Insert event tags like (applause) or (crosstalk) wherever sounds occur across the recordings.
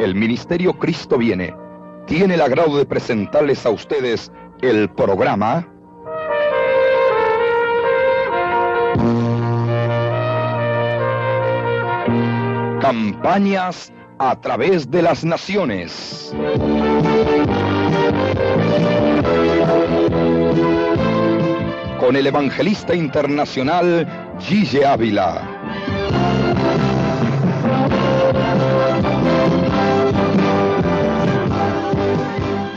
el Ministerio Cristo viene tiene el agrado de presentarles a ustedes el programa Campañas a través de las naciones. Con el evangelista internacional Gille Ávila.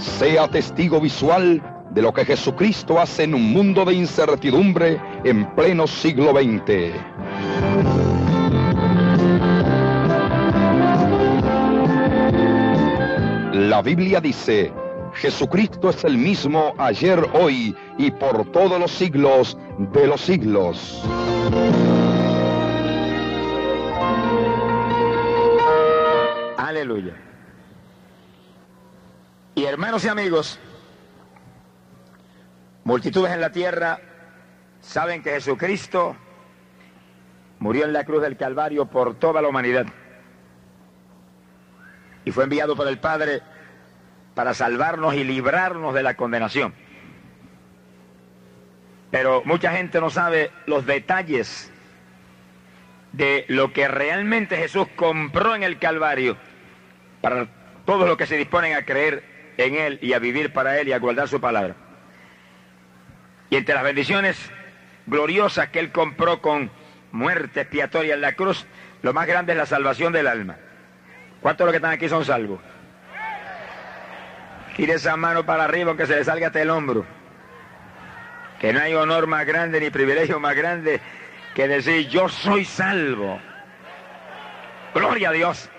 Sea testigo visual de lo que Jesucristo hace en un mundo de incertidumbre en pleno siglo XX. La Biblia dice, Jesucristo es el mismo ayer, hoy y por todos los siglos de los siglos. Aleluya. Y hermanos y amigos, multitudes en la tierra saben que Jesucristo murió en la cruz del Calvario por toda la humanidad y fue enviado por el Padre para salvarnos y librarnos de la condenación. Pero mucha gente no sabe los detalles de lo que realmente Jesús compró en el Calvario para todos los que se disponen a creer en Él y a vivir para Él y a guardar su palabra. Y entre las bendiciones gloriosas que Él compró con muerte expiatoria en la cruz, lo más grande es la salvación del alma. ¿Cuántos de los que están aquí son salvos? Tire esa mano para arriba aunque se le salga hasta el hombro. Que no hay honor más grande ni privilegio más grande que decir yo soy salvo. Gloria a Dios.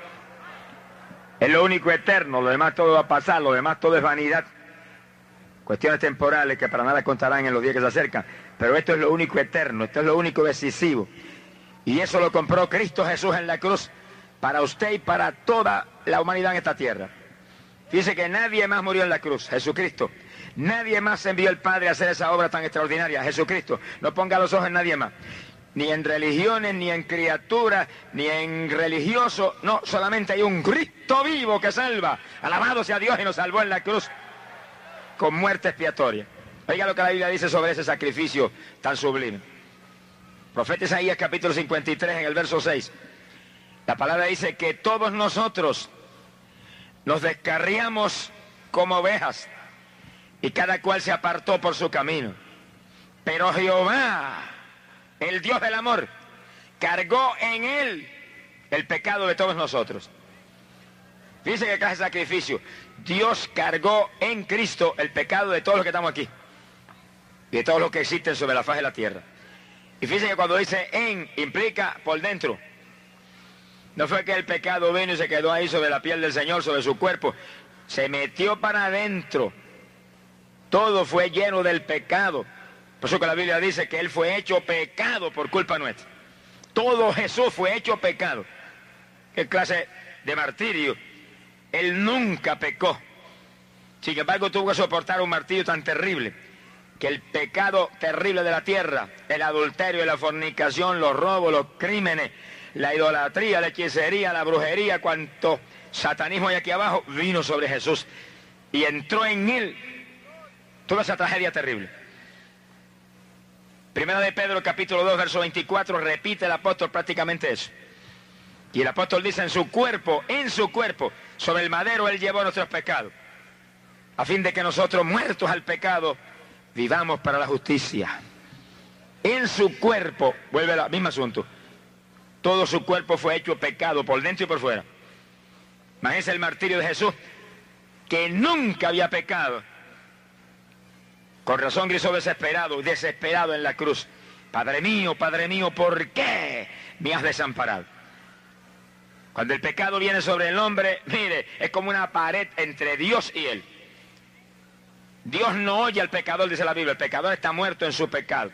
Es lo único eterno, lo demás todo va a pasar, lo demás todo es vanidad. Cuestiones temporales que para nada contarán en los días que se acercan. Pero esto es lo único eterno, esto es lo único decisivo. Y eso lo compró Cristo Jesús en la cruz para usted y para toda la humanidad en esta tierra. Dice que nadie más murió en la cruz, Jesucristo. Nadie más envió el Padre a hacer esa obra tan extraordinaria, Jesucristo. No ponga los ojos en nadie más ni en religiones, ni en criaturas, ni en religiosos. No, solamente hay un Cristo vivo que salva. Alabado sea Dios y nos salvó en la cruz con muerte expiatoria. Oiga lo que la Biblia dice sobre ese sacrificio tan sublime. Profeta Isaías capítulo 53 en el verso 6. La palabra dice que todos nosotros nos descarriamos como ovejas y cada cual se apartó por su camino. Pero Jehová el Dios del amor, cargó en él el pecado de todos nosotros. Fíjense que clase sacrificio. Dios cargó en Cristo el pecado de todos los que estamos aquí. Y de todos los que existen sobre la faz de la tierra. Y fíjense que cuando dice en, implica por dentro. No fue que el pecado vino y se quedó ahí sobre la piel del Señor, sobre su cuerpo. Se metió para adentro. Todo fue lleno del pecado. Por eso que la Biblia dice que Él fue hecho pecado por culpa nuestra. Todo Jesús fue hecho pecado. ¿Qué clase de martirio? Él nunca pecó. Sin embargo, tuvo que soportar un martirio tan terrible que el pecado terrible de la tierra, el adulterio, la fornicación, los robos, los crímenes, la idolatría, la hechicería, la brujería, cuanto satanismo hay aquí abajo, vino sobre Jesús y entró en él toda esa tragedia terrible. Primera de Pedro capítulo 2 verso 24 repite el apóstol prácticamente eso. Y el apóstol dice en su cuerpo, en su cuerpo, sobre el madero él llevó nuestros pecados, a fin de que nosotros muertos al pecado vivamos para la justicia. En su cuerpo, vuelve al mismo asunto, todo su cuerpo fue hecho pecado por dentro y por fuera. Imagínense el martirio de Jesús, que nunca había pecado con razón gritó desesperado, desesperado en la cruz. Padre mío, Padre mío, ¿por qué me has desamparado? Cuando el pecado viene sobre el hombre, mire, es como una pared entre Dios y él. Dios no oye al pecador, dice la Biblia. El pecador está muerto en su pecado.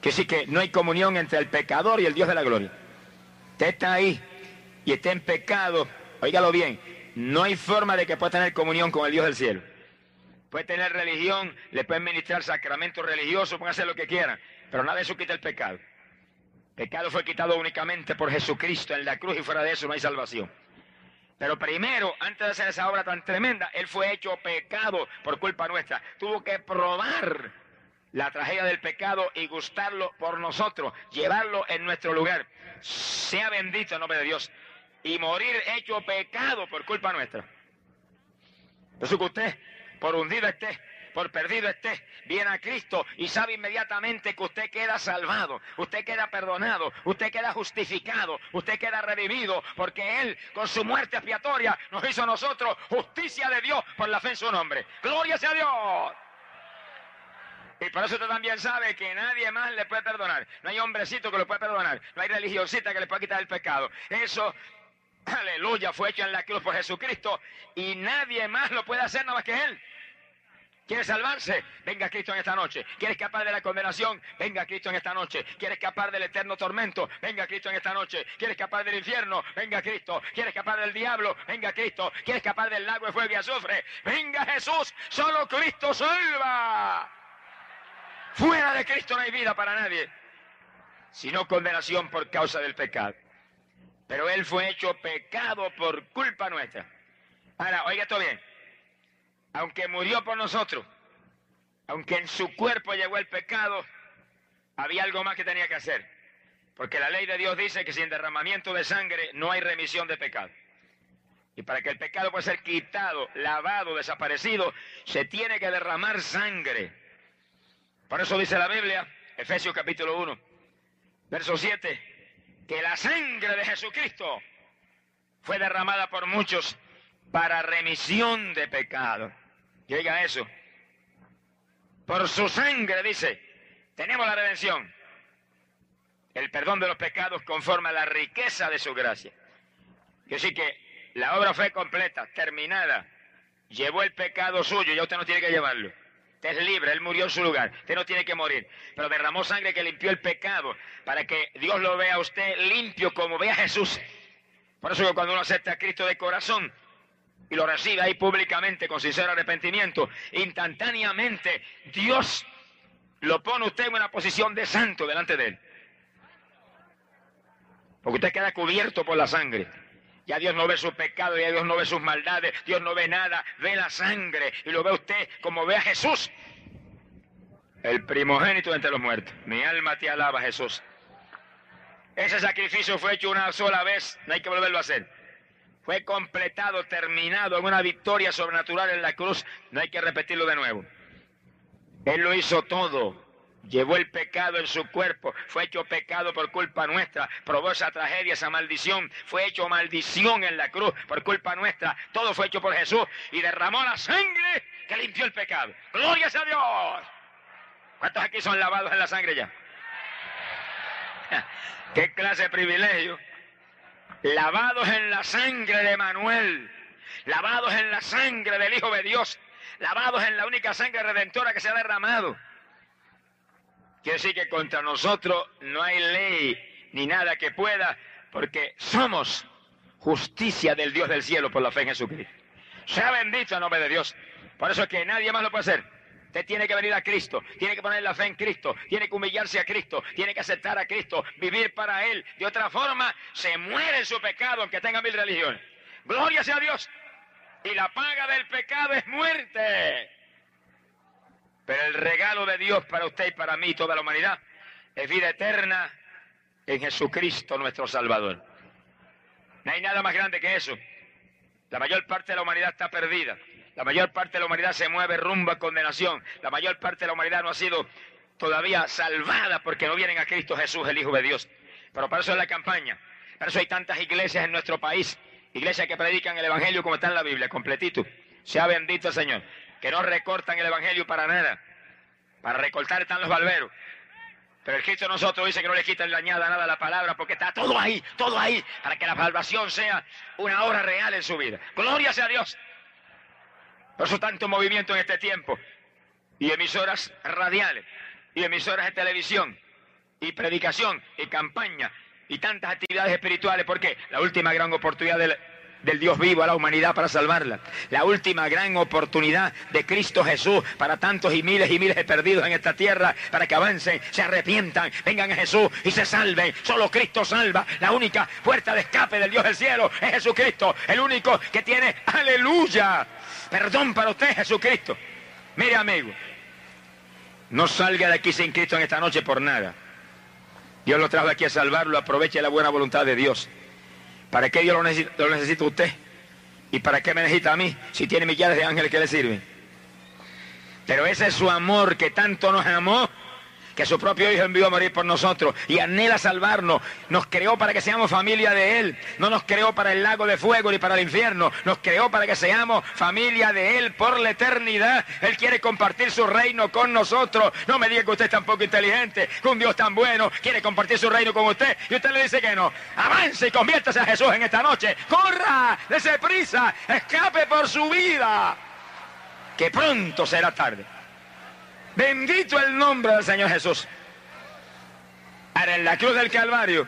Que sí que no hay comunión entre el pecador y el Dios de la gloria. Usted está ahí y está en pecado. Óigalo bien. No hay forma de que pueda tener comunión con el Dios del cielo puede tener religión, le pueden ministrar sacramentos religiosos, pueden hacer lo que quieran, pero nada de eso quita el pecado. Pecado fue quitado únicamente por Jesucristo en la cruz y fuera de eso no hay salvación. Pero primero, antes de hacer esa obra tan tremenda, Él fue hecho pecado por culpa nuestra. Tuvo que probar la tragedia del pecado y gustarlo por nosotros, llevarlo en nuestro lugar. Sea bendito el nombre de Dios. Y morir hecho pecado por culpa nuestra. Eso que usted, por hundido esté, por perdido esté, viene a Cristo y sabe inmediatamente que usted queda salvado, usted queda perdonado, usted queda justificado, usted queda revivido, porque Él, con su muerte expiatoria, nos hizo a nosotros justicia de Dios por la fe en su nombre. Gloria sea Dios. Y por eso usted también sabe que nadie más le puede perdonar. No hay hombrecito que lo pueda perdonar. No hay religiosita que le pueda quitar el pecado. Eso, aleluya, fue hecho en la cruz por Jesucristo. Y nadie más lo puede hacer nada más que Él. ¿Quiere salvarse? Venga Cristo en esta noche. ¿Quiere escapar de la condenación? Venga Cristo en esta noche. ¿Quiere escapar del eterno tormento? Venga Cristo en esta noche. ¿Quiere escapar del infierno? Venga Cristo. ¿Quiere escapar del diablo? Venga Cristo. ¿Quiere escapar del lago de fuego y azufre? Venga Jesús. Solo Cristo salva. Fuera de Cristo no hay vida para nadie, sino condenación por causa del pecado. Pero Él fue hecho pecado por culpa nuestra. Ahora, oiga esto bien aunque murió por nosotros, aunque en su cuerpo llegó el pecado, había algo más que tenía que hacer. Porque la ley de Dios dice que sin derramamiento de sangre no hay remisión de pecado. Y para que el pecado pueda ser quitado, lavado, desaparecido, se tiene que derramar sangre. Por eso dice la Biblia, Efesios capítulo 1, verso 7, que la sangre de Jesucristo fue derramada por muchos para remisión de pecado. Y oiga eso. Por su sangre, dice, tenemos la redención. El perdón de los pecados conforme a la riqueza de su gracia. Que sí que la obra fue completa, terminada. Llevó el pecado suyo, ya usted no tiene que llevarlo. Usted es libre, Él murió en su lugar. Usted no tiene que morir. Pero derramó sangre que limpió el pecado para que Dios lo vea a usted limpio como ve a Jesús. Por eso que cuando uno acepta a Cristo de corazón, y lo recibe ahí públicamente con sincero arrepentimiento, instantáneamente Dios lo pone usted en una posición de santo delante de él. Porque usted queda cubierto por la sangre. Ya Dios no ve su pecado, ya Dios no ve sus maldades, Dios no ve nada, ve la sangre y lo ve usted como ve a Jesús, el primogénito entre los muertos. Mi alma te alaba, Jesús. Ese sacrificio fue hecho una sola vez, no hay que volverlo a hacer fue completado, terminado en una victoria sobrenatural en la cruz, no hay que repetirlo de nuevo. Él lo hizo todo, llevó el pecado en su cuerpo, fue hecho pecado por culpa nuestra, probó esa tragedia, esa maldición, fue hecho maldición en la cruz por culpa nuestra, todo fue hecho por Jesús y derramó la sangre que limpió el pecado. Gloria a Dios. ¿Cuántos aquí son lavados en la sangre ya? (laughs) ¿Qué clase de privilegio? Lavados en la sangre de Manuel, lavados en la sangre del Hijo de Dios, lavados en la única sangre redentora que se ha derramado. Quiere decir que contra nosotros no hay ley ni nada que pueda, porque somos justicia del Dios del cielo por la fe en Jesucristo. Sea bendito el nombre de Dios. Por eso es que nadie más lo puede hacer. Usted tiene que venir a Cristo, tiene que poner la fe en Cristo, tiene que humillarse a Cristo, tiene que aceptar a Cristo, vivir para Él. De otra forma, se muere en su pecado, aunque tenga mil religiones. Gloria sea a Dios. Y la paga del pecado es muerte. Pero el regalo de Dios para usted y para mí y toda la humanidad es vida eterna en Jesucristo nuestro Salvador. No hay nada más grande que eso. La mayor parte de la humanidad está perdida. La mayor parte de la humanidad se mueve rumbo a condenación. La mayor parte de la humanidad no ha sido todavía salvada porque no vienen a Cristo Jesús, el Hijo de Dios. Pero para eso es la campaña. Para eso hay tantas iglesias en nuestro país. Iglesias que predican el Evangelio como está en la Biblia, completito. Sea bendito Señor. Que no recortan el Evangelio para nada. Para recortar están los barberos. Pero el Cristo de nosotros dice que no le quita añada nada a la palabra porque está todo ahí, todo ahí, para que la salvación sea una obra real en su vida. Gloria sea a Dios. Por eso tanto movimiento en este tiempo. Y emisoras radiales, y emisoras de televisión, y predicación, y campaña, y tantas actividades espirituales. porque La última gran oportunidad del del Dios vivo a la humanidad para salvarla. La última gran oportunidad de Cristo Jesús para tantos y miles y miles de perdidos en esta tierra, para que avancen, se arrepientan, vengan a Jesús y se salven. Solo Cristo salva. La única puerta de escape del Dios del cielo es Jesucristo. El único que tiene, aleluya, perdón para usted, Jesucristo. Mire, amigo, no salga de aquí sin Cristo en esta noche por nada. Dios lo trajo aquí a salvarlo, aproveche la buena voluntad de Dios. ¿Para qué Dios lo necesita, a usted? ¿Y para qué me necesita a mí si tiene millares de ángeles que le sirven? Pero ese es su amor que tanto nos amó que su propio Hijo envió a morir por nosotros y anhela salvarnos. Nos creó para que seamos familia de Él. No nos creó para el lago de fuego ni para el infierno. Nos creó para que seamos familia de Él por la eternidad. Él quiere compartir su reino con nosotros. No me diga que usted es tan poco inteligente, que un Dios tan bueno quiere compartir su reino con usted y usted le dice que no. Avance y conviértase a Jesús en esta noche. Corra, dése prisa, escape por su vida. Que pronto será tarde. Bendito el nombre del Señor Jesús. Ahora, en la cruz del Calvario,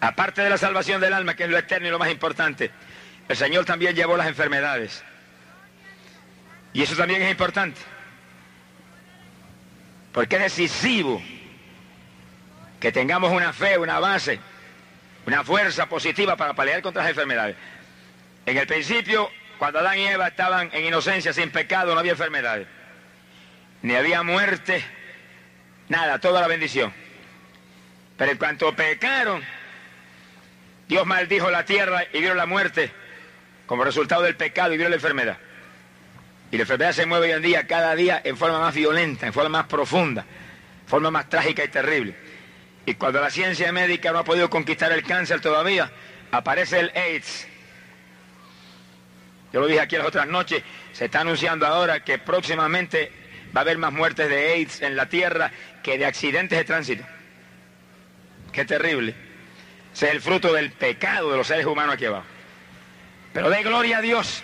aparte de la salvación del alma, que es lo eterno y lo más importante, el Señor también llevó las enfermedades. Y eso también es importante. Porque es decisivo que tengamos una fe, una base, una fuerza positiva para pelear contra las enfermedades. En el principio, cuando Adán y Eva estaban en inocencia, sin pecado, no había enfermedades ni había muerte, nada, toda la bendición. Pero en cuanto pecaron, Dios maldijo la tierra y vio la muerte como resultado del pecado y vio la enfermedad. Y la enfermedad se mueve hoy en día, cada día, en forma más violenta, en forma más profunda, en forma más trágica y terrible. Y cuando la ciencia médica no ha podido conquistar el cáncer todavía, aparece el AIDS. Yo lo dije aquí las otras noches, se está anunciando ahora que próximamente va a haber más muertes de AIDS en la tierra que de accidentes de tránsito. Qué terrible. Ese es el fruto del pecado de los seres humanos aquí abajo. Pero de gloria a Dios,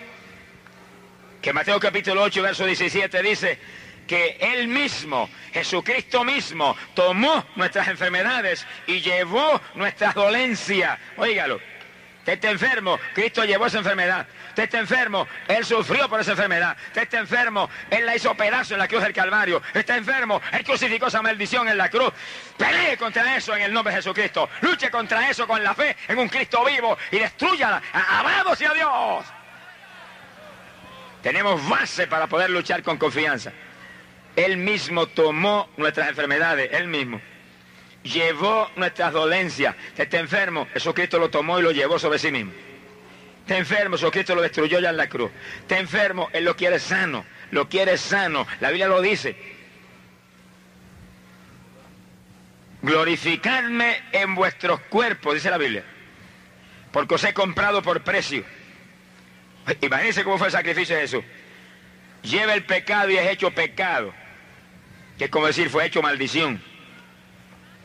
que Mateo capítulo 8, verso 17 dice que Él mismo, Jesucristo mismo, tomó nuestras enfermedades y llevó nuestras dolencias. Óigalo, usted está enfermo, Cristo llevó esa enfermedad. Usted está enfermo, Él sufrió por esa enfermedad. Usted está enfermo, Él la hizo pedazo en la cruz del Calvario. Está enfermo, Él crucificó esa maldición en la cruz. Pelee contra eso en el nombre de Jesucristo. Luche contra eso con la fe en un Cristo vivo y destruyala. Amado sea Dios. Tenemos base para poder luchar con confianza. Él mismo tomó nuestras enfermedades, Él mismo. Llevó nuestras dolencias. Está enfermo, Jesucristo lo tomó y lo llevó sobre sí mismo. Está enfermo, su Cristo lo destruyó ya en la cruz. Está enfermo, Él lo quiere sano, lo quiere sano. La Biblia lo dice. Glorificadme en vuestros cuerpos, dice la Biblia, porque os he comprado por precio. Imagínense cómo fue el sacrificio de Jesús. Lleva el pecado y es hecho pecado, que es como decir, fue hecho maldición.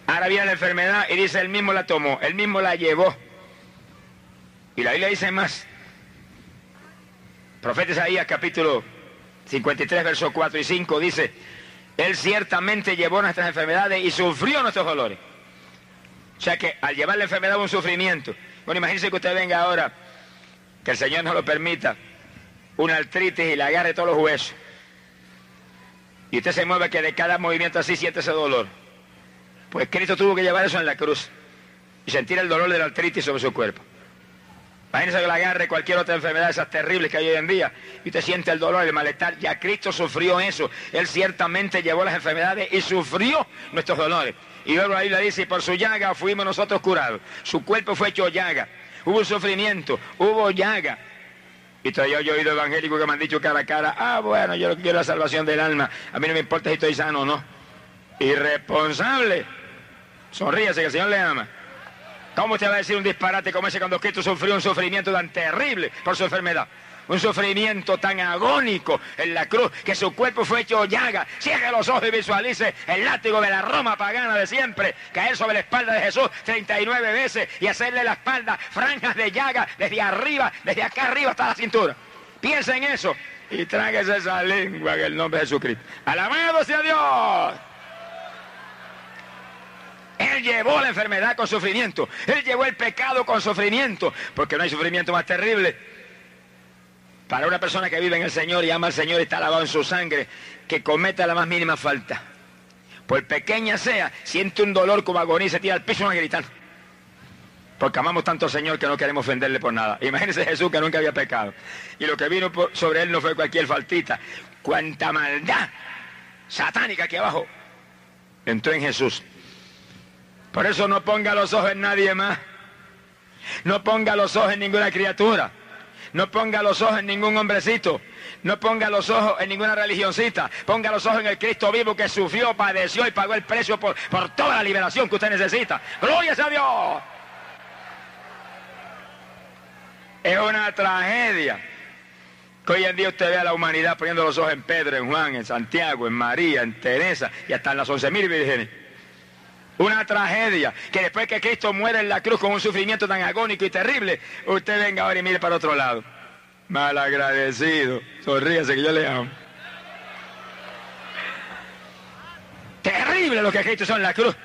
Ahora viene la enfermedad y dice, él mismo la tomó, él mismo la llevó. Y la Biblia dice más. Profeta Isaías capítulo 53, versos 4 y 5 dice, Él ciertamente llevó nuestras enfermedades y sufrió nuestros dolores. O sea que al llevar la enfermedad un sufrimiento. Bueno, imagínese que usted venga ahora, que el Señor no lo permita, una artritis y le agarre todos los huesos. Y usted se mueve que de cada movimiento así siente ese dolor. Pues Cristo tuvo que llevar eso en la cruz y sentir el dolor de la artritis sobre su cuerpo. Imagínese que le agarre cualquier otra enfermedad esas terribles que hay hoy en día y usted siente el dolor, el malestar. Ya Cristo sufrió eso. Él ciertamente llevó las enfermedades y sufrió nuestros dolores. Y luego ahí le dice, y por su llaga fuimos nosotros curados. Su cuerpo fue hecho llaga. Hubo sufrimiento, hubo llaga. Y todavía yo he oído evangélicos que me han dicho cara a cara, ah, bueno, yo quiero la salvación del alma. A mí no me importa si estoy sano o no. Irresponsable. Sonríase que el Señor le ama. ¿Cómo usted va a decir un disparate como ese cuando Cristo sufrió un sufrimiento tan terrible por su enfermedad? Un sufrimiento tan agónico en la cruz que su cuerpo fue hecho llaga. Cierre los ojos y visualice el látigo de la Roma pagana de siempre caer sobre la espalda de Jesús 39 veces y hacerle la espalda franjas de llaga desde arriba, desde acá arriba hasta la cintura. Piensa en eso y tráguese esa lengua en el nombre de Jesucristo. Alabado sea Dios. Él llevó la enfermedad con sufrimiento. Él llevó el pecado con sufrimiento. Porque no hay sufrimiento más terrible para una persona que vive en el Señor y ama al Señor y está lavado en su sangre, que cometa la más mínima falta. Por pequeña sea, siente un dolor como agonía y se tira al piso y gritar. Porque amamos tanto al Señor que no queremos ofenderle por nada. Imagínense (laughs) Jesús que nunca había pecado. Y lo que vino sobre él no fue cualquier faltita. Cuánta maldad satánica aquí abajo entró en Jesús. Por eso no ponga los ojos en nadie más. No ponga los ojos en ninguna criatura. No ponga los ojos en ningún hombrecito. No ponga los ojos en ninguna religioncita. Ponga los ojos en el Cristo vivo que sufrió, padeció y pagó el precio por, por toda la liberación que usted necesita. Gloria a Dios. Es una tragedia que hoy en día usted ve a la humanidad poniendo los ojos en Pedro, en Juan, en Santiago, en María, en Teresa y hasta en las once mil vírgenes. Una tragedia que después que Cristo muere en la cruz con un sufrimiento tan agónico y terrible, usted venga ahora y mire para otro lado. Mal agradecido. Sonríese que yo le amo. Terrible lo que Cristo hizo en la cruz.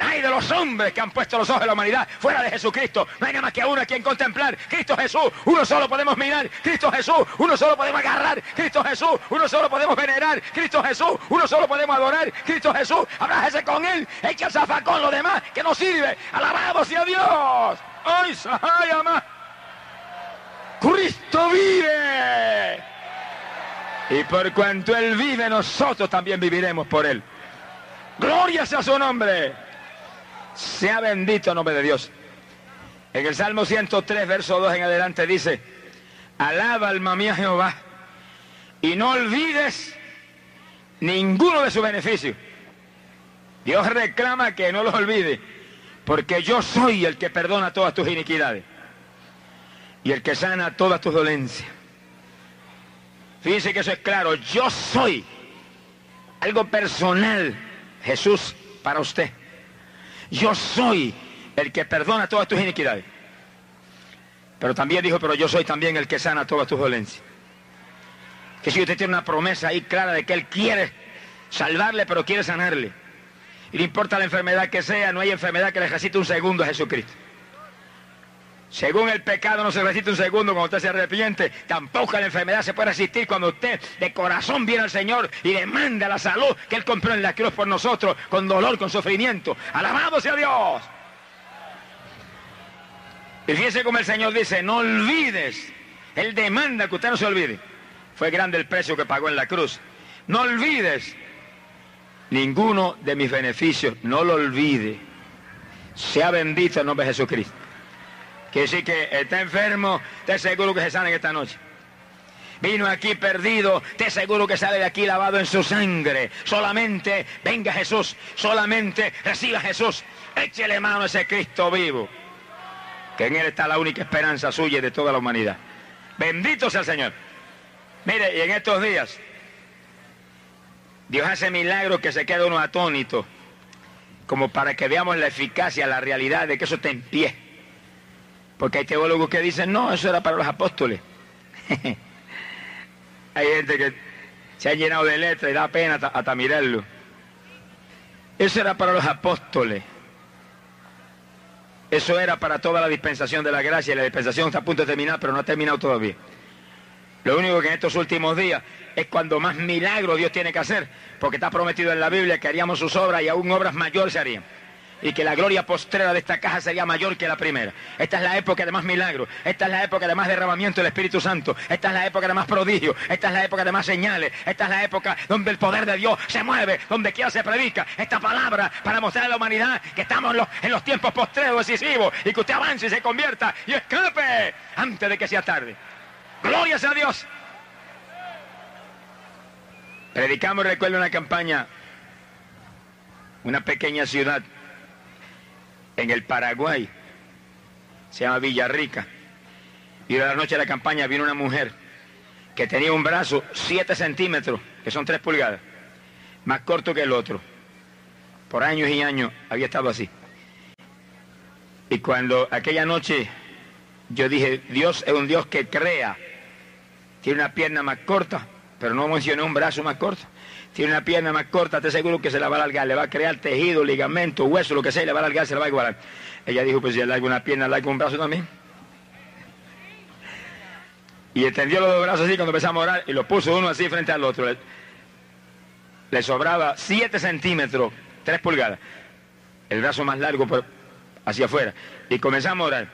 Ay de los hombres que han puesto los ojos de la humanidad fuera de Jesucristo. No hay nada más que uno a quien contemplar. Cristo Jesús, uno solo podemos mirar. Cristo Jesús, uno solo podemos agarrar. Cristo Jesús, uno solo podemos venerar. Cristo Jesús, uno solo podemos adorar. Cristo Jesús, abrájese con él. Echa el zafacón lo demás que no sirve. Alabado sea Dios. ¡Ay, Sahayama! Cristo vive. Y por cuanto Él vive, nosotros también viviremos por Él. Gloria sea su nombre. Sea bendito el nombre de Dios. En el Salmo 103, verso 2 en adelante dice, alaba alma mía Jehová y no olvides ninguno de sus beneficios. Dios reclama que no los olvide, porque yo soy el que perdona todas tus iniquidades y el que sana todas tus dolencias. Fíjense que eso es claro, yo soy algo personal, Jesús, para usted. Yo soy el que perdona todas tus iniquidades. Pero también dijo, pero yo soy también el que sana todas tus dolencias. Que si usted tiene una promesa ahí clara de que Él quiere salvarle, pero quiere sanarle. Y no importa la enfermedad que sea, no hay enfermedad que le necesite un segundo a Jesucristo. Según el pecado no se resiste un segundo cuando usted se arrepiente, tampoco la enfermedad se puede resistir cuando usted de corazón viene al Señor y demanda la salud que Él compró en la cruz por nosotros, con dolor, con sufrimiento. Alabado sea Dios. Y fíjese como el Señor dice, no olvides, Él demanda que usted no se olvide. Fue grande el precio que pagó en la cruz. No olvides ninguno de mis beneficios, no lo olvide. Sea bendito el nombre de Jesucristo. Que sí que está enfermo, te seguro que se sale esta noche. Vino aquí perdido, te seguro que sale de aquí lavado en su sangre. Solamente venga Jesús, solamente reciba Jesús. Échele mano a ese Cristo vivo. Que en Él está la única esperanza suya y de toda la humanidad. Bendito sea el Señor. Mire, y en estos días, Dios hace milagros que se queda uno atónito, como para que veamos la eficacia, la realidad de que eso está en pie. Porque hay teólogos que dicen, no, eso era para los apóstoles. (laughs) hay gente que se ha llenado de letras y da pena hasta, mirarlo. Eso era para los apóstoles. Eso era para toda la dispensación de la gracia y la dispensación está a punto de terminar, pero no ha terminado todavía. Lo único que en estos últimos días es cuando más milagros Dios tiene que hacer, porque está prometido en la Biblia que haríamos sus obras y aún obras mayores se harían y que la gloria postrera de esta caja sería mayor que la primera. Esta es la época de más milagros, esta es la época de más derramamiento del Espíritu Santo, esta es la época de más prodigios, esta es la época de más señales, esta es la época donde el poder de Dios se mueve, donde quiera se predica esta palabra para mostrar a la humanidad que estamos en los, en los tiempos postreros decisivos y que usted avance y se convierta y escape antes de que sea tarde. Gloria sea Dios. Predicamos, recuerdo, una campaña, una pequeña ciudad en el Paraguay, se llama Villarrica. Y de la noche de la campaña vino una mujer que tenía un brazo 7 centímetros, que son 3 pulgadas, más corto que el otro. Por años y años había estado así. Y cuando aquella noche yo dije, Dios es un Dios que crea, tiene una pierna más corta, pero no mencioné un brazo más corto. Tiene una pierna más corta, te seguro que se la va a alargar, le va a crear tejido, ligamento, hueso, lo que sea, le va a alargar, se la va a igualar. Ella dijo, pues si alarga una pierna, alarga un brazo también. Y extendió los dos brazos así cuando empezamos a orar y lo puso uno así frente al otro. Le, sobraba 7 centímetros, 3 pulgadas. El brazo más largo hacia afuera. Y comenzamos a orar.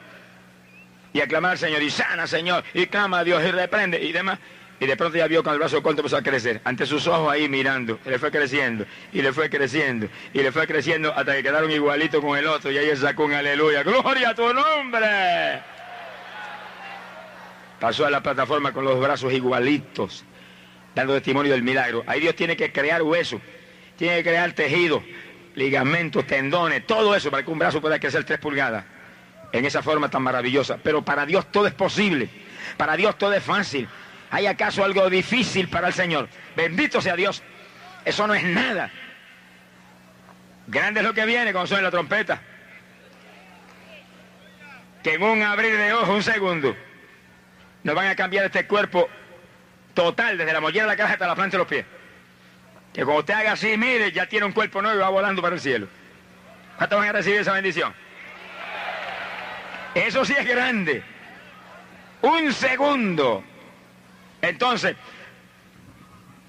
Y a clamar al Señor. Y sana, Señor. Y clama a Dios y reprende y demás. Y de pronto ya vio con el brazo corto empezó a crecer. Ante sus ojos ahí mirando. Le fue creciendo. Y le fue creciendo. Y le fue creciendo hasta que quedaron igualitos con el otro. Y ahí sacó un aleluya. ¡Gloria a tu nombre! Pasó a la plataforma con los brazos igualitos, dando testimonio del milagro. Ahí Dios tiene que crear hueso, tiene que crear tejido, ligamentos, tendones, todo eso para que un brazo pueda crecer tres pulgadas en esa forma tan maravillosa. Pero para Dios todo es posible, para Dios todo es fácil. ¿Hay acaso algo difícil para el Señor? Bendito sea Dios. Eso no es nada. Grande es lo que viene cuando suena la trompeta. Que en un abrir de ojos, un segundo, nos van a cambiar este cuerpo total, desde la mollera de la caja hasta la planta de los pies. Que cuando usted haga así, mire, ya tiene un cuerpo nuevo y va volando para el cielo. ¿Cuántos van a recibir esa bendición? Eso sí es grande. Un segundo. Entonces,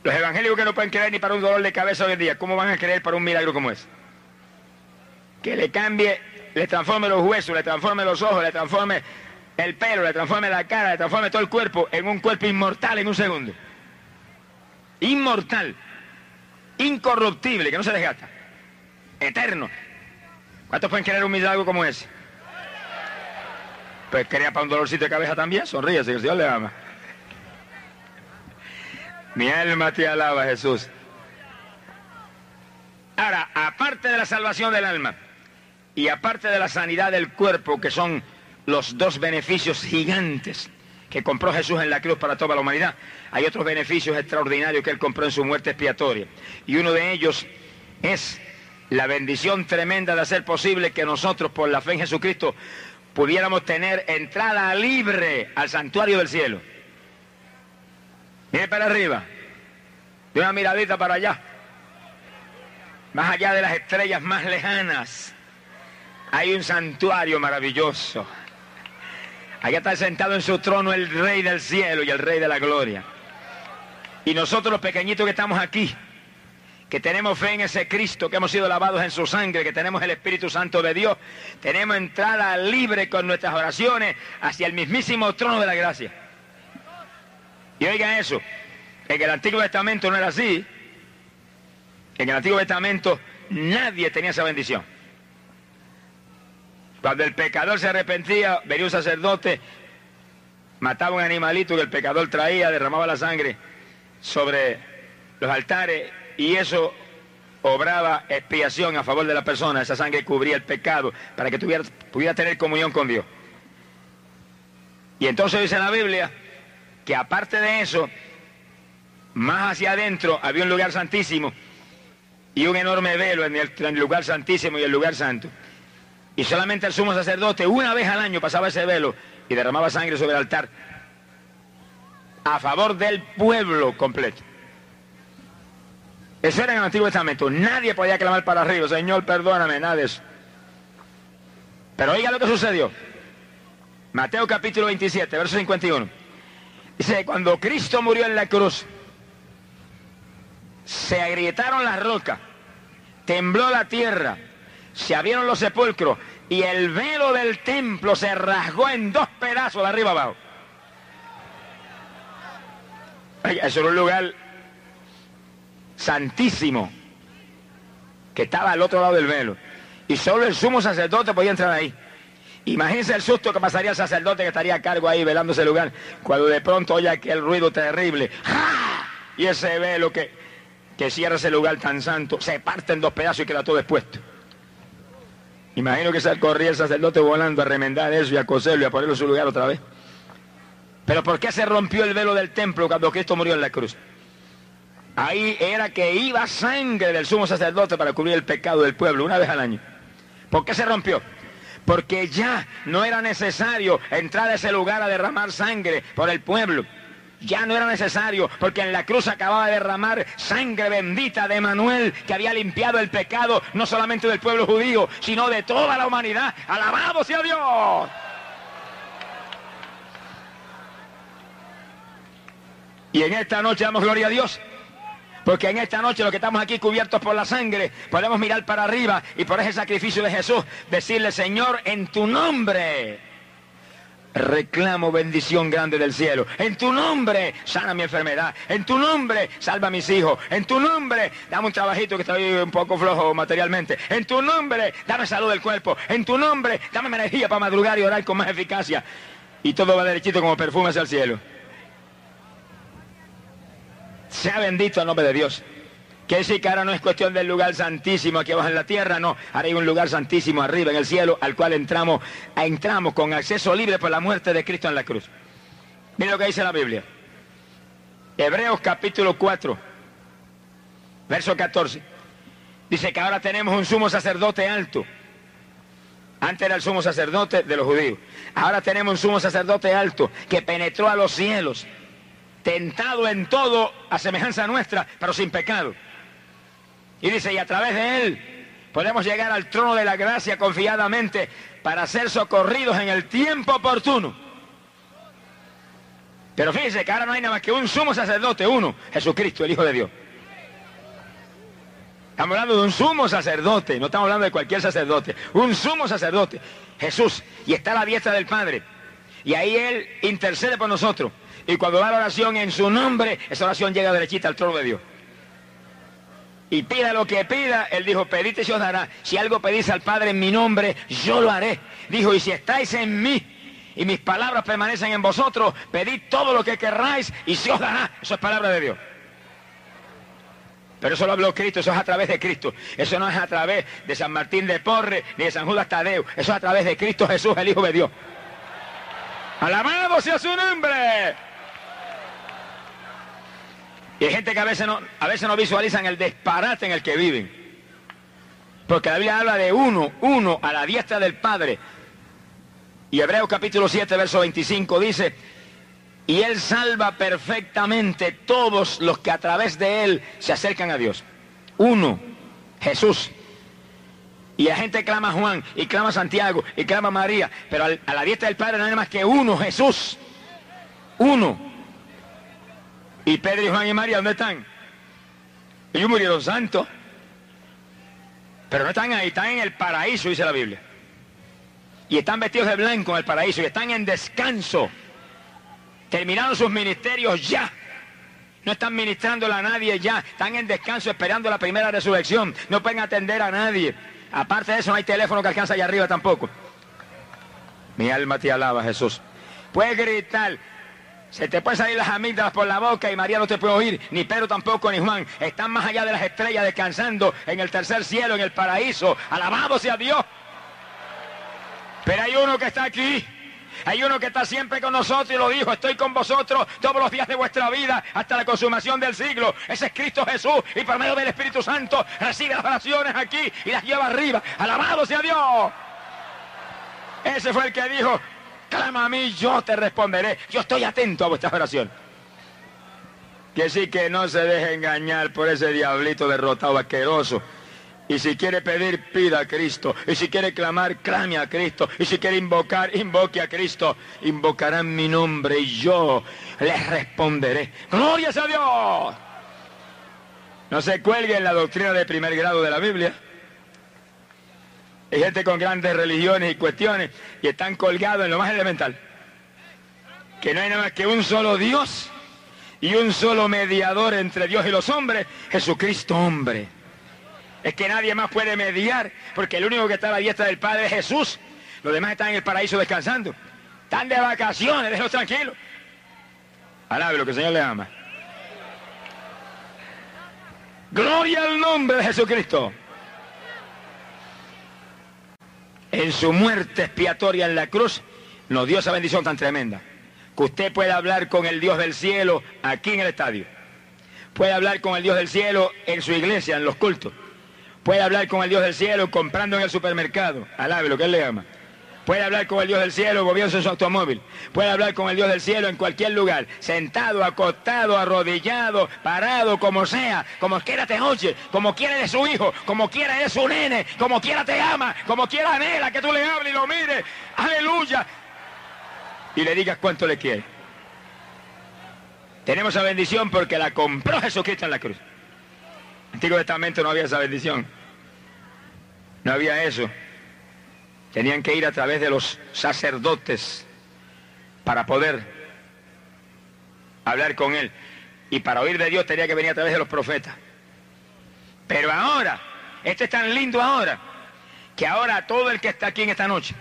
los evangélicos que no pueden creer ni para un dolor de cabeza hoy en día, ¿cómo van a creer para un milagro como ese? Que le cambie, le transforme los huesos, le transforme los ojos, le transforme el pelo, le transforme la cara, le transforme todo el cuerpo en un cuerpo inmortal en un segundo. Inmortal, incorruptible, que no se desgasta, eterno. ¿Cuántos pueden querer un milagro como ese? Pues quería para un dolorcito de cabeza también, que el Señor le ama. Mi alma te alaba, Jesús. Ahora, aparte de la salvación del alma y aparte de la sanidad del cuerpo, que son los dos beneficios gigantes que compró Jesús en la cruz para toda la humanidad. Hay otros beneficios extraordinarios que Él compró en su muerte expiatoria. Y uno de ellos es la bendición tremenda de hacer posible que nosotros, por la fe en Jesucristo, pudiéramos tener entrada libre al santuario del cielo. Mire para arriba, de una miradita para allá, más allá de las estrellas más lejanas, hay un santuario maravilloso Allá está sentado en su trono el Rey del cielo y el Rey de la gloria. Y nosotros los pequeñitos que estamos aquí, que tenemos fe en ese Cristo, que hemos sido lavados en su sangre, que tenemos el Espíritu Santo de Dios, tenemos entrada libre con nuestras oraciones hacia el mismísimo trono de la gracia. Y oigan eso, en el Antiguo Testamento no era así. En el Antiguo Testamento nadie tenía esa bendición. Cuando el pecador se arrepentía, venía un sacerdote, mataba un animalito que el pecador traía, derramaba la sangre sobre los altares y eso obraba expiación a favor de la persona. Esa sangre cubría el pecado para que pudiera tener comunión con Dios. Y entonces dice la Biblia que aparte de eso, más hacia adentro había un lugar santísimo y un enorme velo en el lugar santísimo y el lugar santo. Y solamente el sumo sacerdote una vez al año pasaba ese velo y derramaba sangre sobre el altar a favor del pueblo completo. Eso era en el Antiguo Testamento. Nadie podía clamar para arriba, Señor, perdóname, nada de eso. Pero oiga lo que sucedió. Mateo capítulo 27, verso 51. Dice, cuando Cristo murió en la cruz, se agrietaron las rocas, tembló la tierra, se abrieron los sepulcros y el velo del templo se rasgó en dos pedazos de arriba abajo. Eso era un lugar santísimo que estaba al otro lado del velo. Y solo el sumo sacerdote podía entrar ahí. Imagínense el susto que pasaría el sacerdote que estaría a cargo ahí velando ese lugar cuando de pronto oye aquel ruido terrible. Y ese velo que, que cierra ese lugar tan santo se parte en dos pedazos y queda todo expuesto. Imagino que se corría el sacerdote volando a remendar eso y a coserlo y a ponerlo en su lugar otra vez. Pero ¿por qué se rompió el velo del templo cuando Cristo murió en la cruz? Ahí era que iba sangre del sumo sacerdote para cubrir el pecado del pueblo una vez al año. ¿Por qué se rompió? Porque ya no era necesario entrar a ese lugar a derramar sangre por el pueblo. Ya no era necesario, porque en la cruz acababa de derramar sangre bendita de Manuel, que había limpiado el pecado no solamente del pueblo judío, sino de toda la humanidad. Alabado sea Dios. Y en esta noche damos gloria a Dios. Porque en esta noche los que estamos aquí cubiertos por la sangre, podemos mirar para arriba y por ese sacrificio de Jesús decirle, Señor, en tu nombre reclamo bendición grande del cielo. En tu nombre sana mi enfermedad. En tu nombre salva a mis hijos. En tu nombre dame un trabajito que estoy un poco flojo materialmente. En tu nombre dame salud del cuerpo. En tu nombre dame energía para madrugar y orar con más eficacia. Y todo va derechito como perfume hacia el cielo. Sea bendito el nombre de Dios. Que decir que ahora no es cuestión del lugar santísimo aquí abajo en la tierra, no. Ahora hay un lugar santísimo arriba en el cielo al cual entramos, entramos con acceso libre por la muerte de Cristo en la cruz. Miren lo que dice la Biblia. Hebreos capítulo 4, verso 14. Dice que ahora tenemos un sumo sacerdote alto. Antes era el sumo sacerdote de los judíos. Ahora tenemos un sumo sacerdote alto que penetró a los cielos, tentado en todo a semejanza nuestra, pero sin pecado. Y dice, y a través de él podemos llegar al trono de la gracia confiadamente para ser socorridos en el tiempo oportuno. Pero fíjense que ahora no hay nada más que un sumo sacerdote, uno, Jesucristo, el Hijo de Dios. Estamos hablando de un sumo sacerdote, no estamos hablando de cualquier sacerdote, un sumo sacerdote, Jesús, y está a la diestra del Padre. Y ahí Él intercede por nosotros. Y cuando da la oración en su nombre, esa oración llega derechita al trono de Dios y pida lo que pida, él dijo, pedite y os dará. Si algo pedís al Padre en mi nombre, yo lo haré. Dijo, y si estáis en mí y mis palabras permanecen en vosotros, pedid todo lo que querráis y se os dará. Eso es palabra de Dios. Pero eso lo habló Cristo, eso es a través de Cristo. Eso no es a través de San Martín de Porre ni de San Judas Tadeo. Eso es a través de Cristo Jesús, el Hijo de Dios. Alabado sea su nombre. Y hay gente que a veces no, a veces no visualizan el disparate en el que viven. Porque la Biblia habla de uno, uno a la diestra del Padre. Y Hebreos capítulo 7, verso 25 dice, y Él salva perfectamente todos los que a través de Él se acercan a Dios. Uno, Jesús. Y la gente clama a Juan, y clama a Santiago, y clama a María. Pero a la diestra del Padre no hay más que uno, Jesús. Uno. ¿Y Pedro y Juan y María dónde están? Ellos murieron santos. Pero no están ahí, están en el paraíso, dice la Biblia. Y están vestidos de blanco en el paraíso y están en descanso. Terminaron sus ministerios ya. No están ministrándole a nadie ya. Están en descanso esperando la primera resurrección. No pueden atender a nadie. Aparte de eso, no hay teléfono que alcanza allá arriba tampoco. Mi alma te alaba, Jesús. Puedes gritar, se te puede salir las amígdalas por la boca y María no te puede oír, ni Pedro tampoco, ni Juan. Están más allá de las estrellas descansando en el tercer cielo, en el paraíso. Alabado sea Dios. Pero hay uno que está aquí. Hay uno que está siempre con nosotros y lo dijo, estoy con vosotros todos los días de vuestra vida hasta la consumación del siglo. Ese es Cristo Jesús y por medio del Espíritu Santo recibe las oraciones aquí y las lleva arriba. Alabado sea Dios. Ese fue el que dijo, clama a mí, yo te responderé. Yo estoy atento a vuestra oración. Que sí que no se deje engañar por ese diablito derrotado asqueroso. Y si quiere pedir, pida a Cristo. Y si quiere clamar, clame a Cristo. Y si quiere invocar, invoque a Cristo. Invocarán mi nombre y yo les responderé. Glorias a Dios. No se cuelgue en la doctrina de primer grado de la Biblia. Hay gente con grandes religiones y cuestiones y están colgados en lo más elemental. Que no hay nada más que un solo Dios y un solo mediador entre Dios y los hombres, Jesucristo hombre. Es que nadie más puede mediar, porque el único que está a la diestra del Padre es Jesús. Los demás están en el paraíso descansando. Están de vacaciones, déjenlos tranquilos. Alabe lo que el Señor le ama. Gloria al nombre de Jesucristo. En su muerte expiatoria en la cruz, nos dio esa bendición tan tremenda. Que usted pueda hablar con el Dios del cielo aquí en el estadio. Puede hablar con el Dios del cielo en su iglesia, en los cultos. Puede hablar con el Dios del cielo comprando en el supermercado. Alabe lo que él le ama. Puede hablar con el Dios del cielo, gobierno en su automóvil. Puede hablar con el Dios del cielo en cualquier lugar. Sentado, acostado, arrodillado, parado, como sea. Como quiera te oye, como quiera de su hijo, como quiera de su nene, como quiera te ama, como quiera anhela que tú le hables y lo mires. Aleluya. Y le digas cuánto le quiere. Tenemos esa bendición porque la compró Jesucristo en la cruz. Antiguo Testamento no había esa bendición. No había eso. Tenían que ir a través de los sacerdotes para poder hablar con Él. Y para oír de Dios tenía que venir a través de los profetas. Pero ahora, esto es tan lindo ahora, que ahora todo el que está aquí en esta noche,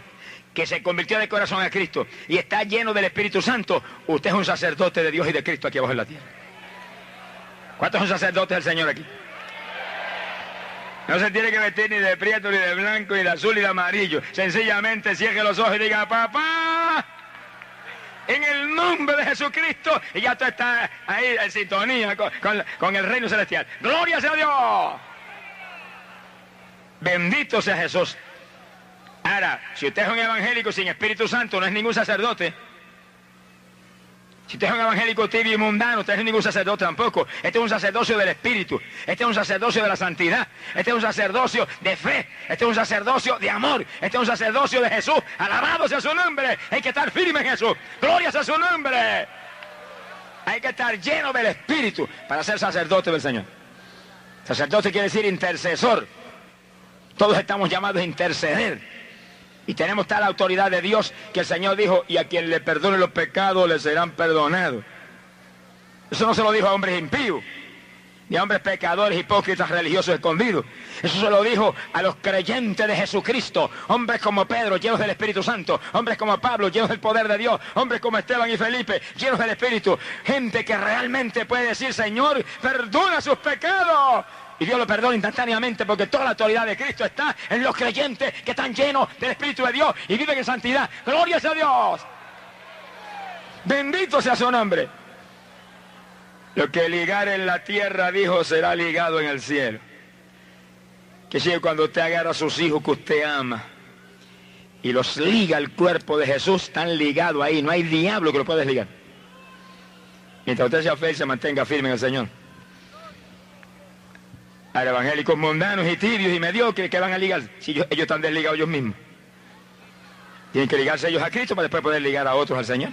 que se convirtió de corazón a Cristo y está lleno del Espíritu Santo, usted es un sacerdote de Dios y de Cristo aquí abajo en la tierra. ¿Cuántos son sacerdotes del Señor aquí? No se tiene que vestir ni de prieto, ni de blanco, ni de azul, ni de amarillo. Sencillamente cierre los ojos y diga, papá, en el nombre de Jesucristo. Y ya tú estás ahí en sintonía con, con el reino celestial. Gloria sea Dios. Bendito sea Jesús. Ahora, si usted es un evangélico sin Espíritu Santo, no es ningún sacerdote. Si usted es un evangélico tibio y mundano, usted no es ningún sacerdote tampoco. Este es un sacerdocio del Espíritu. Este es un sacerdocio de la santidad. Este es un sacerdocio de fe. Este es un sacerdocio de amor. Este es un sacerdocio de Jesús. Alabado sea su nombre. Hay que estar firme en Jesús. Gloria sea su nombre. Hay que estar lleno del Espíritu para ser sacerdote del Señor. Sacerdote quiere decir intercesor. Todos estamos llamados a interceder. Y tenemos tal autoridad de Dios que el Señor dijo, y a quien le perdone los pecados le serán perdonados. Eso no se lo dijo a hombres impíos, ni a hombres pecadores, hipócritas, religiosos escondidos. Eso se lo dijo a los creyentes de Jesucristo, hombres como Pedro, llenos del Espíritu Santo, hombres como Pablo, llenos del poder de Dios, hombres como Esteban y Felipe, llenos del Espíritu, gente que realmente puede decir, Señor, perdona sus pecados. Y Dios lo perdona instantáneamente porque toda la autoridad de Cristo está en los creyentes que están llenos del Espíritu de Dios y viven en santidad. Gloria a Dios. Bendito sea su nombre. Lo que ligar en la tierra, dijo, será ligado en el cielo. Que si cuando usted agarra a sus hijos que usted ama y los liga al cuerpo de Jesús, están ligados ahí. No hay diablo que lo pueda desligar. Mientras usted sea feliz, se mantenga firme en el Señor a evangélicos mundanos y tibios y mediocres que van a ligar, si ellos, están desligados ellos mismos. Tienen que ligarse ellos a Cristo para después poder ligar a otros al Señor.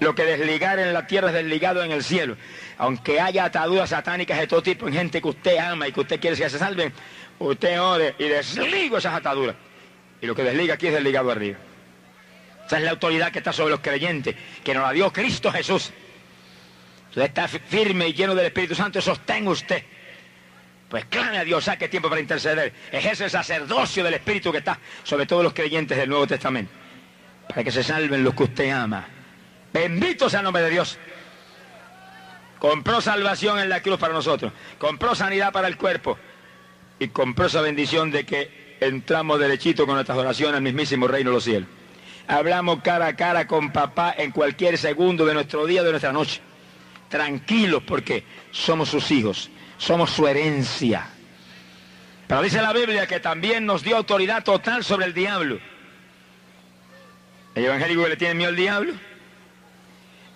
Lo que desligar en la tierra es desligado en el cielo. Aunque haya ataduras satánicas de todo tipo en gente que usted ama y que usted quiere que se salven, usted ore y desligo esas ataduras. Y lo que desliga aquí es desligado arriba. Esa es la autoridad que está sobre los creyentes, que nos la dio Cristo Jesús. Usted está firme y lleno del Espíritu Santo, sostenga usted. Pues clame a Dios, saque tiempo para interceder. Ejerce el sacerdocio del Espíritu que está sobre todos los creyentes del Nuevo Testamento. Para que se salven los que usted ama. Bendito sea el nombre de Dios. Compró salvación en la cruz para nosotros. Compró sanidad para el cuerpo. Y compró esa bendición de que entramos derechito con nuestras oraciones al mismísimo reino de los cielos. Hablamos cara a cara con papá en cualquier segundo de nuestro día, de nuestra noche. Tranquilos porque somos sus hijos somos su herencia. Pero dice la Biblia que también nos dio autoridad total sobre el diablo. ¿El evangélico que le tiene miedo al diablo?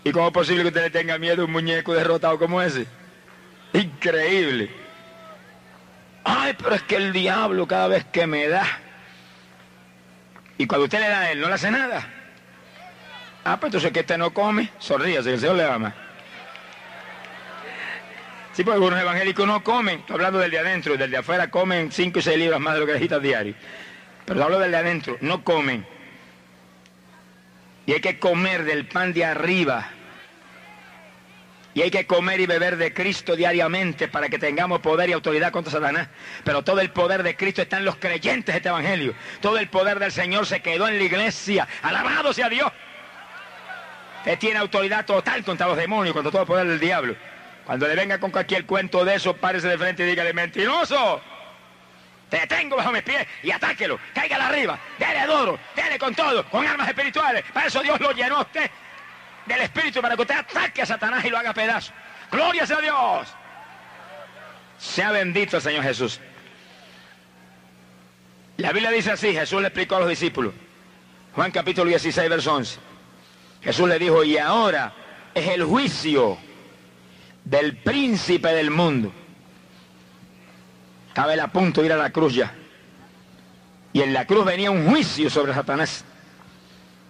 ¿Y cómo es posible que usted le tenga miedo a un muñeco derrotado como ese? Increíble. Ay, pero es que el diablo cada vez que me da. Y cuando usted le da a él, no le hace nada. Ah, pues entonces que usted no come, sonríase, que el Señor le ama. Sí, porque algunos evangélicos no comen, estoy hablando del de adentro, del de afuera comen 5 y 6 libras más de lo que necesitas diario. Pero hablo del de adentro, no comen. Y hay que comer del pan de arriba. Y hay que comer y beber de Cristo diariamente para que tengamos poder y autoridad contra Satanás. Pero todo el poder de Cristo está en los creyentes de este Evangelio. Todo el poder del Señor se quedó en la iglesia. Alabado sea Dios. Usted tiene autoridad total contra los demonios, contra todo el poder del diablo. Cuando le venga con cualquier cuento de eso, párese de frente y dígale, mentiroso. Te detengo bajo mis pies y atáquelo. Cáigale arriba. Dele duro. Dele con todo. Con armas espirituales. Para eso Dios lo llenó a usted del espíritu para que usted ataque a Satanás y lo haga pedazo. Gloria sea Dios. Sea bendito el Señor Jesús. La Biblia dice así, Jesús le explicó a los discípulos. Juan capítulo 16, verso 11. Jesús le dijo, y ahora es el juicio del príncipe del mundo. Estaba él a punto de ir a la cruz ya. Y en la cruz venía un juicio sobre Satanás.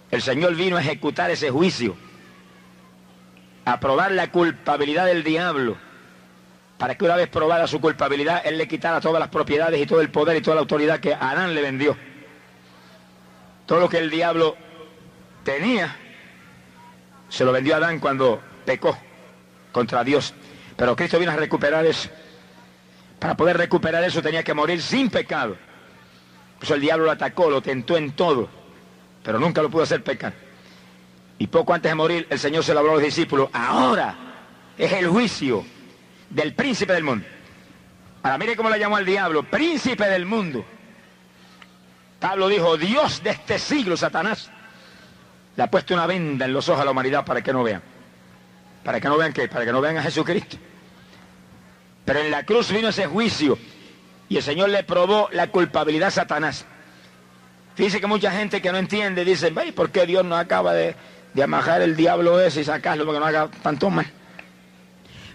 El Señor vino a ejecutar ese juicio, a probar la culpabilidad del diablo, para que una vez probada su culpabilidad, Él le quitara todas las propiedades y todo el poder y toda la autoridad que Adán le vendió. Todo lo que el diablo tenía, se lo vendió a Adán cuando pecó contra Dios. Pero Cristo vino a recuperar eso. Para poder recuperar eso tenía que morir sin pecado. Por eso el diablo lo atacó, lo tentó en todo, pero nunca lo pudo hacer pecar. Y poco antes de morir el Señor se lo habló a los discípulos. Ahora es el juicio del príncipe del mundo. Ahora mire cómo le llamó al diablo, príncipe del mundo. Pablo dijo, Dios de este siglo, Satanás, le ha puesto una venda en los ojos a la humanidad para que no vean. ¿Para que no vean? Para que no vean a Jesucristo. Pero en la cruz vino ese juicio y el Señor le probó la culpabilidad a Satanás. Fíjese que mucha gente que no entiende dice, ¿por qué Dios no acaba de, de amajar el diablo ese y sacarlo porque no haga tanto mal?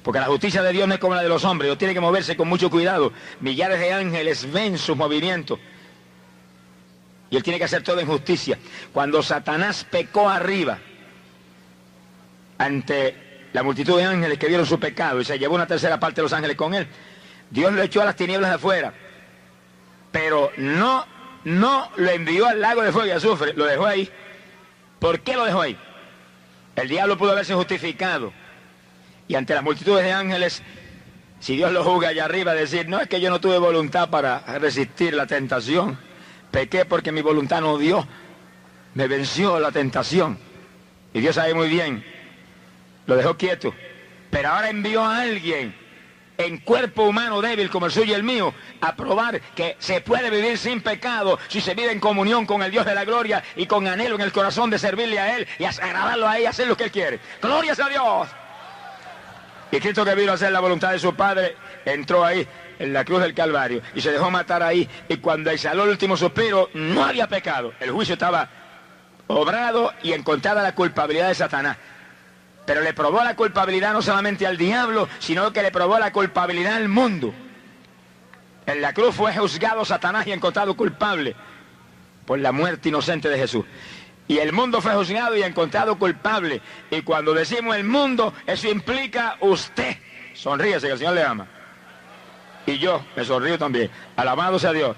Porque la justicia de Dios no es como la de los hombres, Dios tiene que moverse con mucho cuidado. Millares de ángeles ven sus movimientos. Y él tiene que hacer todo en justicia. Cuando Satanás pecó arriba ante la multitud de ángeles que vieron su pecado y se llevó una tercera parte de los ángeles con él, Dios lo echó a las tinieblas de afuera. Pero no, no lo envió al lago de fuego y azufre, lo dejó ahí. ¿Por qué lo dejó ahí? El diablo pudo haberse justificado. Y ante las multitudes de ángeles, si Dios lo juzga allá arriba, decir, no es que yo no tuve voluntad para resistir la tentación. Pequé porque mi voluntad no dio. Me venció la tentación. Y Dios sabe muy bien. Lo dejó quieto. Pero ahora envió a alguien en cuerpo humano débil como el suyo y el mío, a probar que se puede vivir sin pecado si se vive en comunión con el Dios de la gloria y con anhelo en el corazón de servirle a Él y agradarlo a Él y hacer lo que Él quiere. Glorias a Dios. Y Cristo que vino a hacer la voluntad de su Padre, entró ahí en la cruz del Calvario y se dejó matar ahí. Y cuando exhaló el último suspiro, no había pecado. El juicio estaba obrado y encontrada la culpabilidad de Satanás. Pero le probó la culpabilidad no solamente al diablo, sino que le probó la culpabilidad al mundo. En la cruz fue juzgado Satanás y encontrado culpable por la muerte inocente de Jesús. Y el mundo fue juzgado y encontrado culpable. Y cuando decimos el mundo, eso implica usted. Sonríese que el Señor le ama. Y yo me sonrío también. Alabado sea Dios.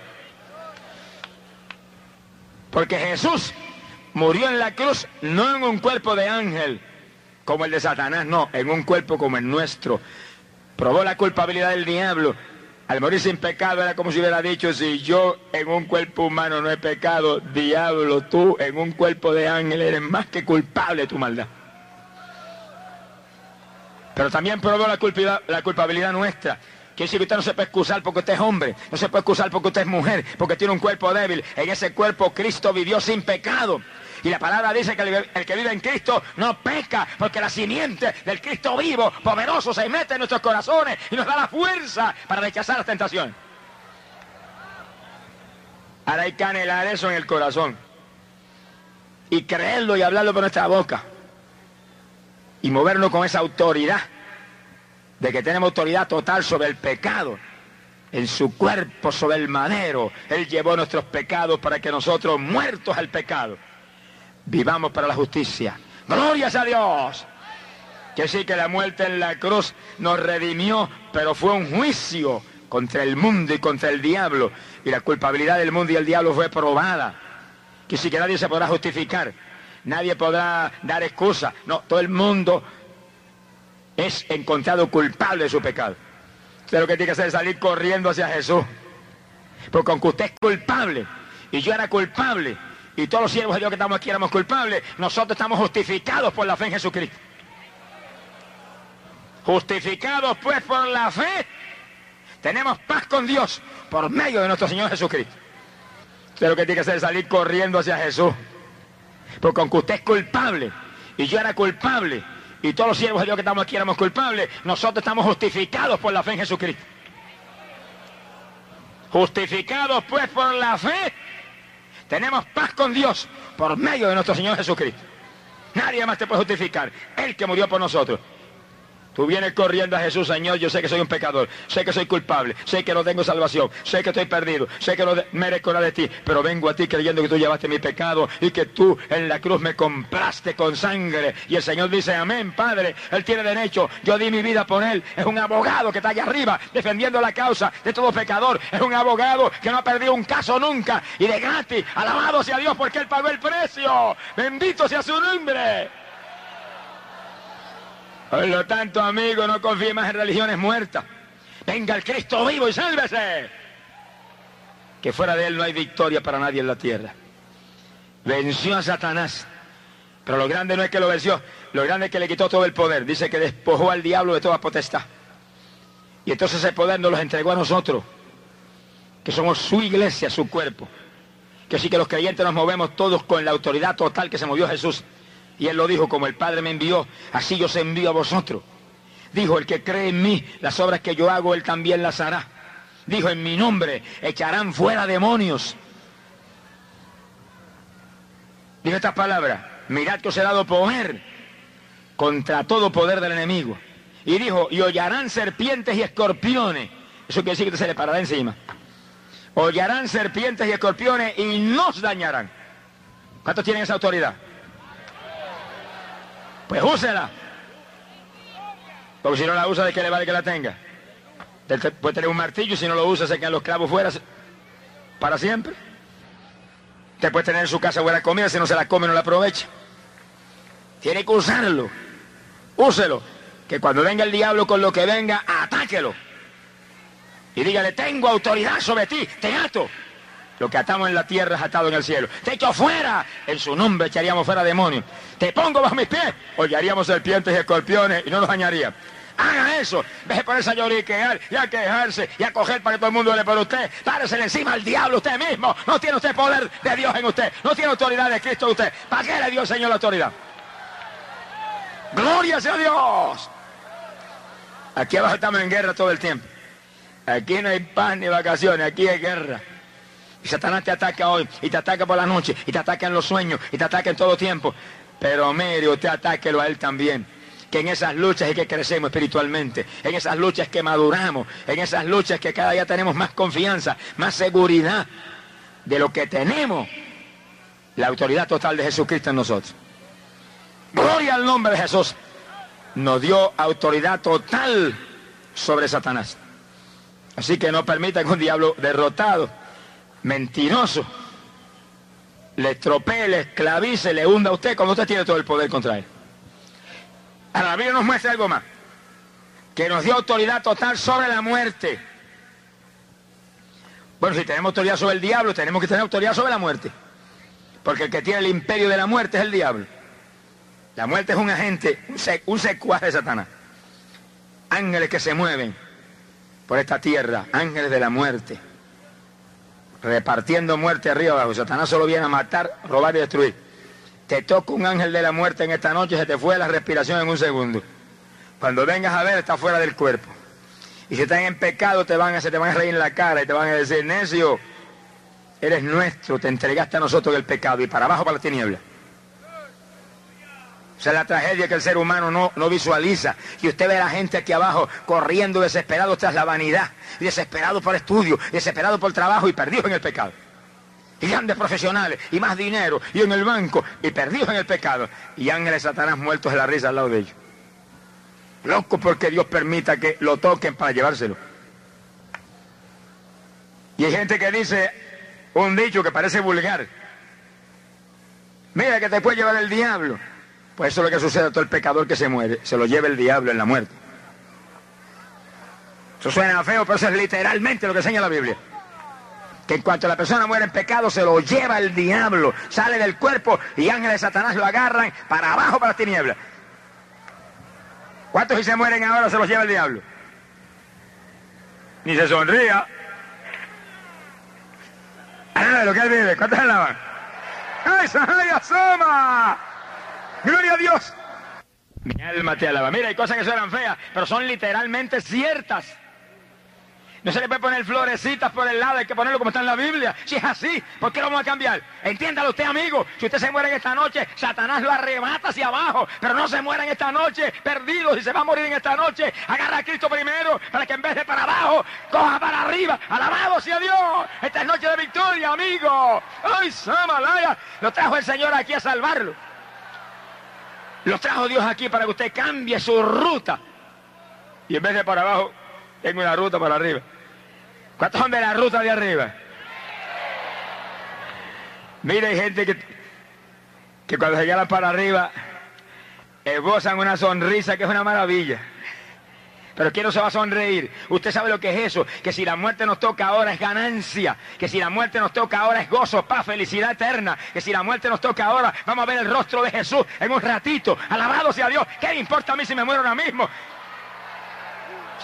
Porque Jesús murió en la cruz no en un cuerpo de ángel como el de Satanás, no, en un cuerpo como el nuestro. Probó la culpabilidad del diablo al morir sin pecado era como si hubiera dicho, si yo en un cuerpo humano no he pecado, diablo, tú en un cuerpo de ángel eres más que culpable de tu maldad. Pero también probó la culpabilidad, nuestra. Quiere decir que usted no se puede excusar porque usted es hombre, no se puede excusar porque usted es mujer, porque tiene un cuerpo débil. En ese cuerpo Cristo vivió sin pecado. Y la palabra dice que el, que vive en Cristo no peca, porque la simiente del Cristo vivo, poderoso, se mete en nuestros corazones y nos da la fuerza para rechazar las tentaciones. Ahora hay que anhelar eso en el corazón. Y creerlo y hablarlo por nuestra boca. Y movernos con esa autoridad de que tenemos autoridad total sobre el pecado. En su cuerpo sobre el madero. Él llevó nuestros pecados para que nosotros, muertos al pecado, vivamos para la justicia. Glorias a Dios. Que sí que la muerte en la cruz nos redimió, pero fue un juicio contra el mundo y contra el diablo. Y la culpabilidad del mundo y el diablo fue probada. Que sí que nadie se podrá justificar. Nadie podrá dar excusa. No, todo el mundo es encontrado culpable de su pecado. Usted lo que tiene que hacer es salir corriendo hacia Jesús. Porque aunque usted es culpable y yo era culpable, y todos los siervos de Dios que estamos aquí éramos culpables, nosotros estamos justificados por la fe en Jesucristo. Justificados pues por la fe, tenemos paz con Dios por medio de nuestro Señor Jesucristo. Usted lo que tiene que hacer es salir corriendo hacia Jesús. Porque aunque usted es culpable y yo era culpable y todos los siervos de Dios que estamos aquí éramos culpables, nosotros estamos justificados por la fe en Jesucristo. Justificados pues por la fe, tenemos paz con Dios por medio de nuestro Señor Jesucristo. Nadie más te puede justificar. Él que murió por nosotros. Tú vienes corriendo a Jesús, Señor, yo sé que soy un pecador, sé que soy culpable, sé que no tengo salvación, sé que estoy perdido, sé que no merezco nada de ti, pero vengo a ti creyendo que tú llevaste mi pecado y que tú en la cruz me compraste con sangre. Y el Señor dice, amén, Padre, Él tiene derecho, yo di mi vida por Él, es un abogado que está allá arriba defendiendo la causa de todo pecador, es un abogado que no ha perdido un caso nunca. Y de gratis, alabado sea Dios porque Él pagó el precio, bendito sea su nombre. Por lo tanto, amigo, no confíe más en religiones muertas. Venga el Cristo vivo y sálvese. Que fuera de él no hay victoria para nadie en la tierra. Venció a Satanás. Pero lo grande no es que lo venció, lo grande es que le quitó todo el poder. Dice que despojó al diablo de toda potestad. Y entonces ese poder nos lo entregó a nosotros, que somos su iglesia, su cuerpo. Que así que los creyentes nos movemos todos con la autoridad total que se movió Jesús. Y él lo dijo, como el Padre me envió, así yo se envío a vosotros. Dijo, el que cree en mí, las obras que yo hago, él también las hará. Dijo, en mi nombre echarán fuera demonios. Dijo estas palabras, mirad que os he dado poder contra todo poder del enemigo. Y dijo, y hollarán serpientes y escorpiones. Eso quiere decir que se le parará encima. Hollarán serpientes y escorpiones y nos dañarán. ¿Cuántos tienen esa autoridad? Pues úsela. Porque si no la usa, ¿de qué le vale que la tenga? Puede tener un martillo si no lo usa, se quedan los clavos fuera para siempre. Usted puede tener en su casa buena comida, si no se la come, no la aprovecha. Tiene que usarlo. Úselo. Que cuando venga el diablo con lo que venga, atáquelo. Y dígale, tengo autoridad sobre ti, te ato. Lo que atamos en la tierra es atado en el cielo. Te echo fuera. En su nombre echaríamos fuera demonios. Te pongo bajo mis pies. Hollaríamos serpientes y escorpiones y no nos dañaría. Haga eso. Deje de ponerse a lloriquear y a quejarse y a coger para que todo el mundo le por usted. Párese encima al diablo usted mismo. No tiene usted poder de Dios en usted. No tiene autoridad de Cristo en usted. ¿Para qué le dio el Señor la autoridad? Gloria sea Dios. Aquí abajo estamos en guerra todo el tiempo. Aquí no hay paz ni vacaciones. Aquí hay guerra. Y Satanás te ataca hoy, y te ataca por la noche, y te ataca en los sueños, y te ataca en todo tiempo. Pero mire, usted atáquelo a él también. Que en esas luchas es que crecemos espiritualmente, en esas luchas que maduramos, en esas luchas que cada día tenemos más confianza, más seguridad de lo que tenemos, la autoridad total de Jesucristo en nosotros. Gloria al nombre de Jesús. Nos dio autoridad total sobre Satanás. Así que no permita que un diablo derrotado mentiroso, le estropee, le esclavice, le hunda a usted cuando usted tiene todo el poder contra él. Ahora la Biblia nos muestra algo más, que nos dio autoridad total sobre la muerte. Bueno, si tenemos autoridad sobre el diablo, tenemos que tener autoridad sobre la muerte. Porque el que tiene el imperio de la muerte es el diablo. La muerte es un agente, un, secuaz de Satanás. Ángeles que se mueven por esta tierra, ángeles de la muerte repartiendo muerte arriba abajo. Satanás solo viene a matar, robar y destruir. Te toca un ángel de la muerte en esta noche, se te fue la respiración en un segundo. Cuando vengas a ver, está fuera del cuerpo. Y si están en pecado, te van a, se te van a reír en la cara y te van a decir, necio, eres nuestro, te entregaste a nosotros el pecado y para abajo para la tiniebla. Esa es la tragedia que el ser humano no, no, visualiza. Y usted ve a la gente aquí abajo corriendo desesperado tras la vanidad, desesperado por estudio, desesperado por trabajo y perdidos en el pecado. Y grandes profesionales, y más dinero, y en el banco, y perdidos en el pecado. Y ángeles satanás muertos de la risa al lado de ellos. Loco porque Dios permita que lo toquen para llevárselo. Y hay gente que dice un dicho que parece vulgar. Mira que te puede llevar el diablo. Pues eso es lo que sucede a todo el pecador que se muere. Se lo lleva el diablo en la muerte. Eso suena feo, pero eso es literalmente lo que enseña la Biblia. Que en cuanto la persona muere en pecado, se lo lleva el diablo. Sale del cuerpo y ángeles de Satanás lo agarran para abajo, para las tinieblas. ¿Cuántos si se mueren ahora se los lleva el diablo? Ni se sonría. Ah, lo que él vive. ¿Cuántos alaban? ¡Ay, ¡Ay, asoma! Gloria a Dios. Mi alma te alaba. Mira, hay cosas que suenan feas, pero son literalmente ciertas. No se le puede poner florecitas por el lado, hay que ponerlo como está en la Biblia. Si es así, ¿por qué lo vamos a cambiar? Entiéndalo usted, amigo. Si usted se muere en esta noche, Satanás lo arrebata hacia abajo. Pero no se muera en esta noche, perdido. Si se va a morir en esta noche, agarra a Cristo primero para que en vez de para abajo, coja para arriba. Alabado sea Dios. Esta es noche de victoria, amigo. ¡Ay, Samalaya! Lo trajo el Señor aquí a salvarlo. Lo trajo Dios aquí para que usted cambie su ruta. Y en vez de para abajo, tengo una ruta para arriba. ¿Cuántos son de la ruta de arriba? Mira, hay gente que, que cuando se llegan para arriba esbozan una sonrisa que es una maravilla. Pero ¿quién no se va a sonreír? Usted sabe lo que es eso, que si la muerte nos toca ahora es ganancia, que si la muerte nos toca ahora es gozo, paz, felicidad eterna, que si la muerte nos toca ahora vamos a ver el rostro de Jesús en un ratito. Alabado sea Dios, ¿qué me importa a mí si me muero ahora mismo?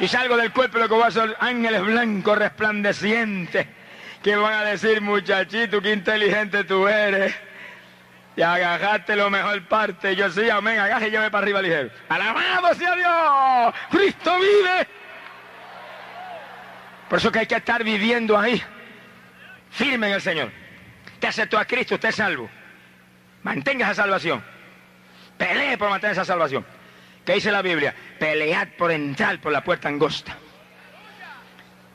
Si salgo del cuerpo, lo que voy a ser ángeles blancos resplandecientes. Que van a decir, muchachito, qué inteligente tú eres. Y agajaste lo mejor parte. Yo sí, amén, agaje y lleve para arriba ligero. Alabado sea Dios. Cristo vive. Por eso que hay que estar viviendo ahí. Firme en el Señor. Te aceptó a Cristo, usted es salvo. Mantenga esa salvación. Pelee por mantener esa salvación. ¿Qué dice la Biblia? Pelead por entrar por la puerta angosta.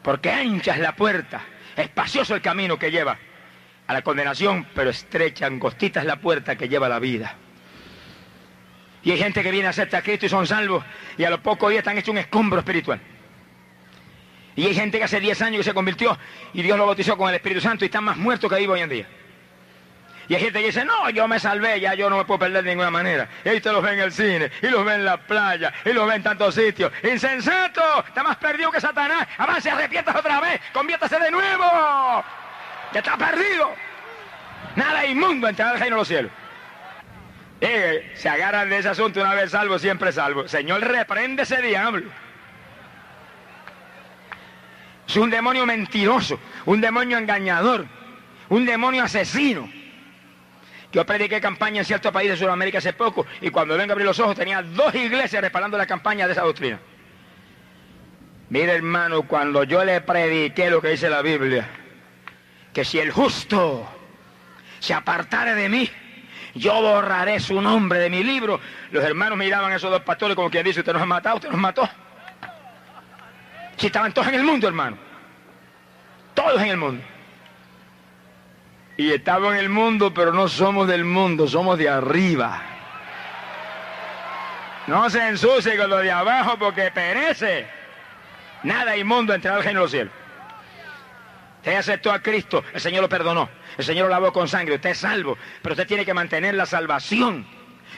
Porque ancha es la puerta, espacioso el camino que lleva a la condenación, pero estrecha, angostita es la puerta que lleva la vida. Y hay gente que viene a aceptar Cristo y son salvos y a los pocos días están hechos un escombro espiritual. Y hay gente que hace 10 años que se convirtió y Dios lo bautizó con el Espíritu Santo y están más muertos que vivo hoy en día. Y hay gente que dice, no, yo me salvé, ya yo no me puedo perder de ninguna manera. Y ahí te los ven en el cine, y los ven en la playa, y los ven en tantos sitios. ¡Insensato! Está más perdido que Satanás. Avance, arrepientas otra vez, conviértase de nuevo. Ya está perdido. Nada inmundo entrar al reino de los cielos. Se agarran de ese asunto una vez salvo, siempre salvo. Señor, reprende ese diablo. Es un demonio mentiroso, un demonio engañador, un demonio asesino. Yo prediqué campaña en ciertos países de Sudamérica hace poco y cuando vengo a abrir los ojos tenía dos iglesias respaldando la campaña de esa doctrina. Mire hermano, cuando yo le prediqué lo que dice la Biblia, que si el justo se apartare de mí, yo borraré su nombre de mi libro. Los hermanos miraban a esos dos pastores como quien dice, usted nos ha matado, usted nos mató. Si estaban todos en el mundo, hermano. Todos en el mundo. Y estamos en el mundo, pero no somos del mundo, somos de arriba. No se ensucie con lo de abajo porque perece. Nada inmundo entrar al reino de los cielos. Usted aceptó a Cristo, el Señor lo perdonó, el Señor lo lavó con sangre, usted es salvo, pero usted tiene que mantener la salvación.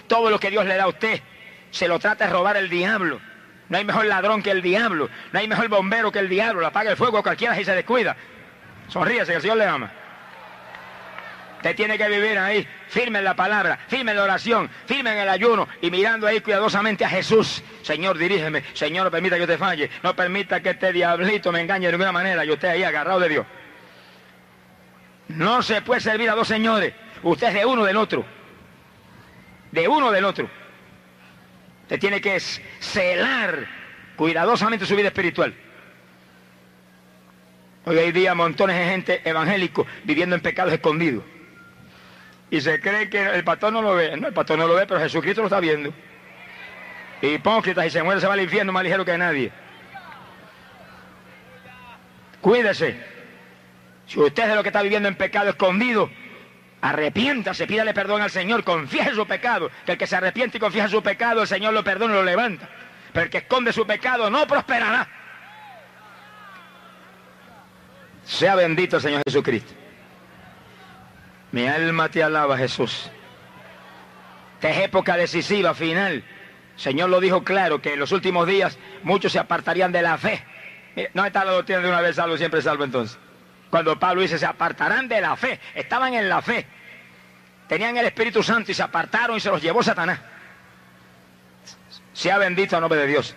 Todo lo que Dios le da a usted, se lo trata de robar el diablo. No hay mejor ladrón que el diablo, no hay mejor bombero que el diablo, le apaga el fuego a cualquiera si se descuida. Sonríese, que el Señor le ama. Usted tiene que vivir ahí, firme en la palabra, firme en la oración, firme en el ayuno y mirando ahí cuidadosamente a Jesús. Señor, dirígeme. Señor, no permita que yo te falle. No permita que este diablito me engañe de ninguna manera. Y usted ahí agarrado de Dios. No se puede servir a dos señores. Usted es de uno del otro. De uno del otro. Usted tiene que celar cuidadosamente su vida espiritual. Hoy hay día montones de gente evangélico viviendo en pecados escondidos. Y se cree que el pastor no lo ve. No, el pastor no lo ve, pero Jesucristo lo está viendo. Hipócritas y se muere, se va al infierno más ligero que nadie. Cuídese. Si usted es de lo que está viviendo en pecado escondido, arrepiéntase, pídale perdón al Señor, confíe su pecado. Que el que se arrepiente y confía en su pecado, el Señor lo perdona y lo levanta. Pero el que esconde su pecado no prosperará. Sea bendito el Señor Jesucristo. Mi alma te alaba, Jesús. Esta es época decisiva, final. El Señor lo dijo claro, que en los últimos días muchos se apartarían de la fe. no está la doctrina de una vez salvo, siempre salvo entonces. Cuando Pablo dice, se apartarán de la fe, estaban en la fe. Tenían el Espíritu Santo y se apartaron y se los llevó Satanás. Sea bendito a nombre de Dios.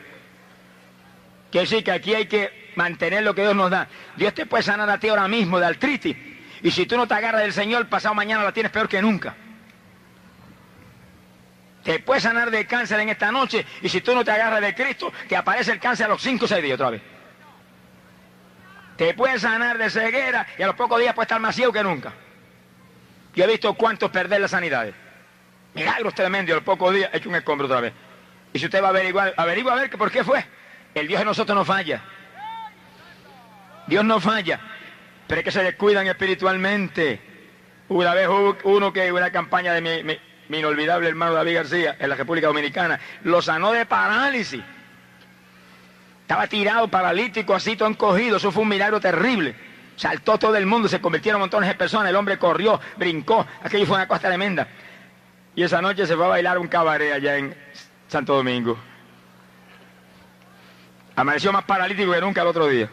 Quiere decir que aquí hay que mantener lo que Dios nos da. Dios te puede sanar a ti ahora mismo de artritis y si tú no te agarras del Señor, pasado mañana la tienes peor que nunca. Te puedes sanar de cáncer en esta noche y si tú no te agarras de Cristo, te aparece el cáncer a los 5 o 6 días otra vez. Te puede sanar de ceguera y a los pocos días puede estar más ciego que nunca. Yo he visto cuántos perder las sanidades. Milagros tremendos, a los pocos días he hecho un escombro otra vez. Y si usted va a averiguar, averigua a ver por qué fue. El Dios de nosotros no falla. Dios no falla. Pero es que se descuidan espiritualmente. Una vez hubo uno que una campaña de mi, mi inolvidable hermano David García en la República Dominicana, lo sanó de parálisis. Estaba tirado, paralítico, así todo encogido. Eso fue un milagro terrible. Saltó todo el mundo, se convirtieron montones de personas. El hombre corrió, brincó. Aquello fue una cosa tremenda. Y esa noche se fue a bailar un cabaret allá en Santo Domingo. Amaneció más paralítico que nunca el otro día.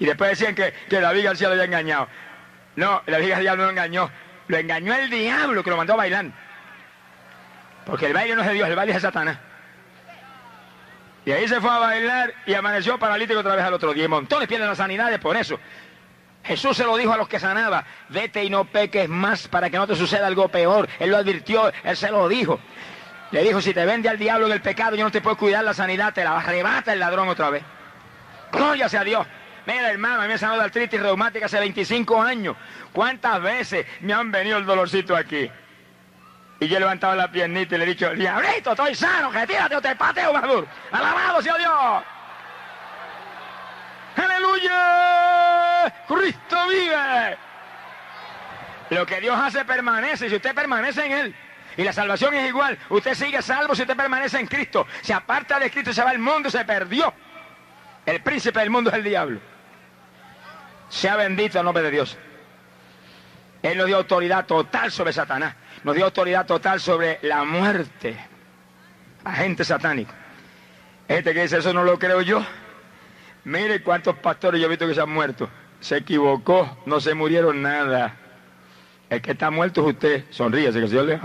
Y después decían que, que David García lo había engañado. No, David García no lo engañó. Lo engañó el diablo que lo mandó a bailar. Porque el baile no es de Dios, el baile es de Satanás. Y ahí se fue a bailar y amaneció paralítico otra vez al otro día. Y montones pierden las sanidades por eso. Jesús se lo dijo a los que sanaba, vete y no peques más para que no te suceda algo peor. Él lo advirtió, él se lo dijo. Le dijo, si te vende al diablo en el pecado, yo no te puedo cuidar la sanidad, te la arrebata el ladrón otra vez. Gloria sea Dios. Mira, hermano, a mí me sanado de artritis reumática hace 25 años. ¿Cuántas veces me han venido el dolorcito aquí? Y yo he levantado la piernita y le he dicho, diablito, estoy sano, que tírate o te pateo maduro. Alabado sea Dios. Aleluya. Cristo vive. Lo que Dios hace permanece si usted permanece en Él. Y la salvación es igual. Usted sigue salvo si usted permanece en Cristo. Se aparta de Cristo y se va al mundo, se perdió. El príncipe del mundo es el diablo. Sea bendito el nombre de Dios. Él nos dio autoridad total sobre Satanás. Nos dio autoridad total sobre la muerte. Agente satánico. Este que dice eso no lo creo yo. Mire cuántos pastores yo he visto que se han muerto. Se equivocó, no se murieron nada. El que está muerto es usted. Sonríese que el Señor le.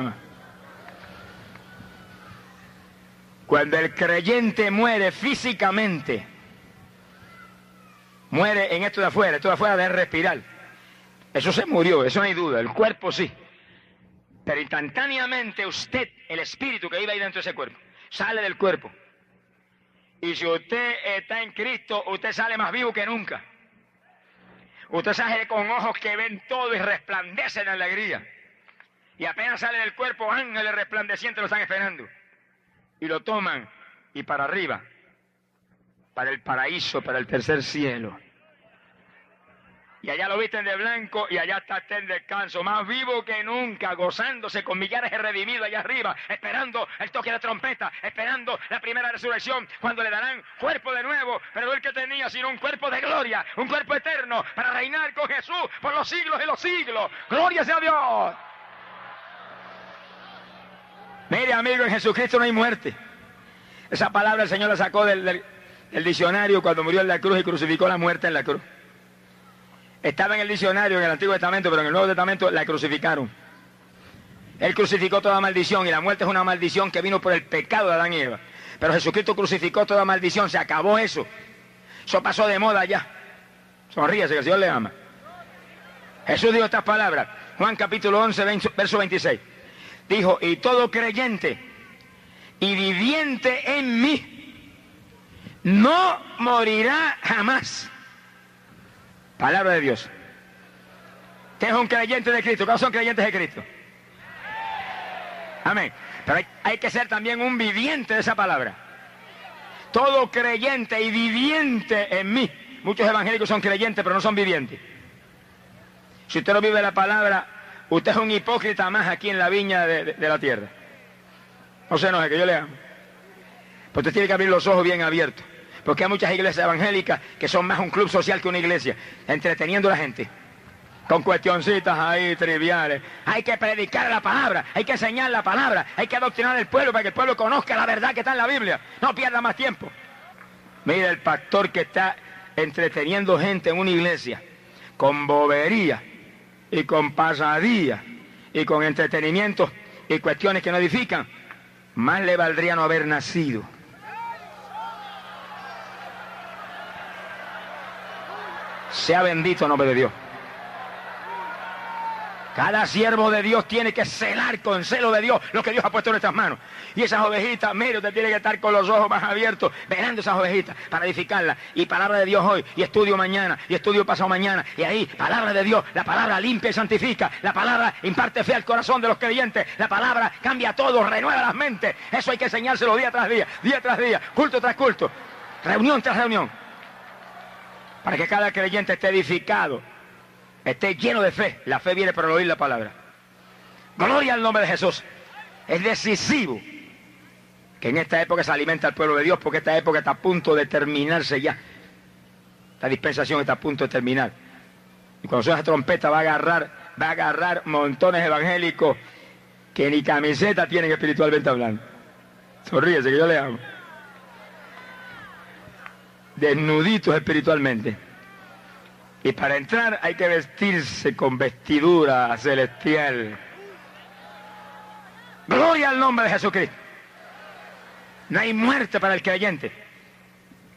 Cuando el creyente muere físicamente, muere en esto de afuera, esto de afuera de respirar. Eso se murió, eso no hay duda, el cuerpo sí. Pero instantáneamente usted, el espíritu que vive ahí dentro de ese cuerpo, sale del cuerpo. Y si usted está en Cristo, usted sale más vivo que nunca. Usted sale con ojos que ven todo y resplandecen en alegría. Y apenas sale del cuerpo, ángeles resplandecientes lo están esperando. Y lo toman y para arriba para el paraíso, para el tercer cielo. Y allá lo visten de blanco y allá está en descanso, más vivo que nunca, gozándose con millares de redimidos allá arriba, esperando el toque de trompeta, esperando la primera resurrección, cuando le darán cuerpo de nuevo, pero no el que tenía, sino un cuerpo de gloria, un cuerpo eterno, para reinar con Jesús por los siglos de los siglos. Gloria sea Dios. Mire, amigo, en Jesucristo no hay muerte. Esa palabra el Señor la sacó del el diccionario cuando murió en la cruz y crucificó la muerte en la cruz. Estaba en el diccionario en el Antiguo Testamento, pero en el Nuevo Testamento la crucificaron. Él crucificó toda maldición y la muerte es una maldición que vino por el pecado de Adán y Eva. Pero Jesucristo crucificó toda maldición, se acabó eso. Eso pasó de moda ya. Sonríese que el Señor le ama. Jesús dijo estas palabras, Juan capítulo 11, verso 26. Dijo, y todo creyente y viviente en mí no morirá jamás. Palabra de Dios. Es un creyente de Cristo. ¿Cuáles son creyentes de Cristo? Amén. Pero hay, que ser también un viviente de esa palabra. Todo creyente y viviente en mí. Muchos evangélicos son creyentes, pero no son vivientes. Si usted no vive la palabra, usted es un hipócrita más aquí en la viña de, la tierra. No se enoje, que yo le amo. Pues usted tiene que abrir los ojos bien abiertos. Porque hay muchas iglesias evangélicas que son más un club social que una iglesia, entreteniendo a la gente. Con cuestioncitas ahí triviales. Hay que predicar la palabra, hay que enseñar la palabra, hay que adoctrinar al pueblo para que el pueblo conozca la verdad que está en la Biblia. No pierda más tiempo. Mira el pastor que está entreteniendo gente en una iglesia con bobería y con pasadía y con entretenimiento y cuestiones que no edifican. Más le valdría no haber nacido. Sea bendito el nombre de Dios. Cada siervo de Dios tiene que celar con celo de Dios lo que Dios ha puesto en nuestras manos. Y esas ovejitas, mire, usted tiene que estar con los ojos más abiertos, velando esas ovejitas para edificarlas. Y palabra de Dios hoy, y estudio mañana, y estudio pasado mañana. Y ahí, palabra de Dios, la palabra limpia y santifica. La palabra imparte fe al corazón de los creyentes. La palabra cambia todo, renueva las mentes. Eso hay que enseñárselo día tras día, día tras día, culto tras culto, reunión tras reunión. Para que cada creyente esté edificado esté lleno de fe. La fe viene por oír la palabra. Gloria al nombre de Jesús. Es decisivo que en esta época se alimenta el pueblo de Dios, porque esta época está a punto de terminarse ya. La dispensación está a punto de terminar. Y cuando suena esa trompeta va a agarrar, va a agarrar montones evangélicos que ni camiseta tienen espiritualmente hablando. Sonríese que yo le amo. Desnuditos espiritualmente. Y para entrar hay que vestirse con vestidura celestial. Gloria al nombre de Jesucristo. No hay muerte para el creyente.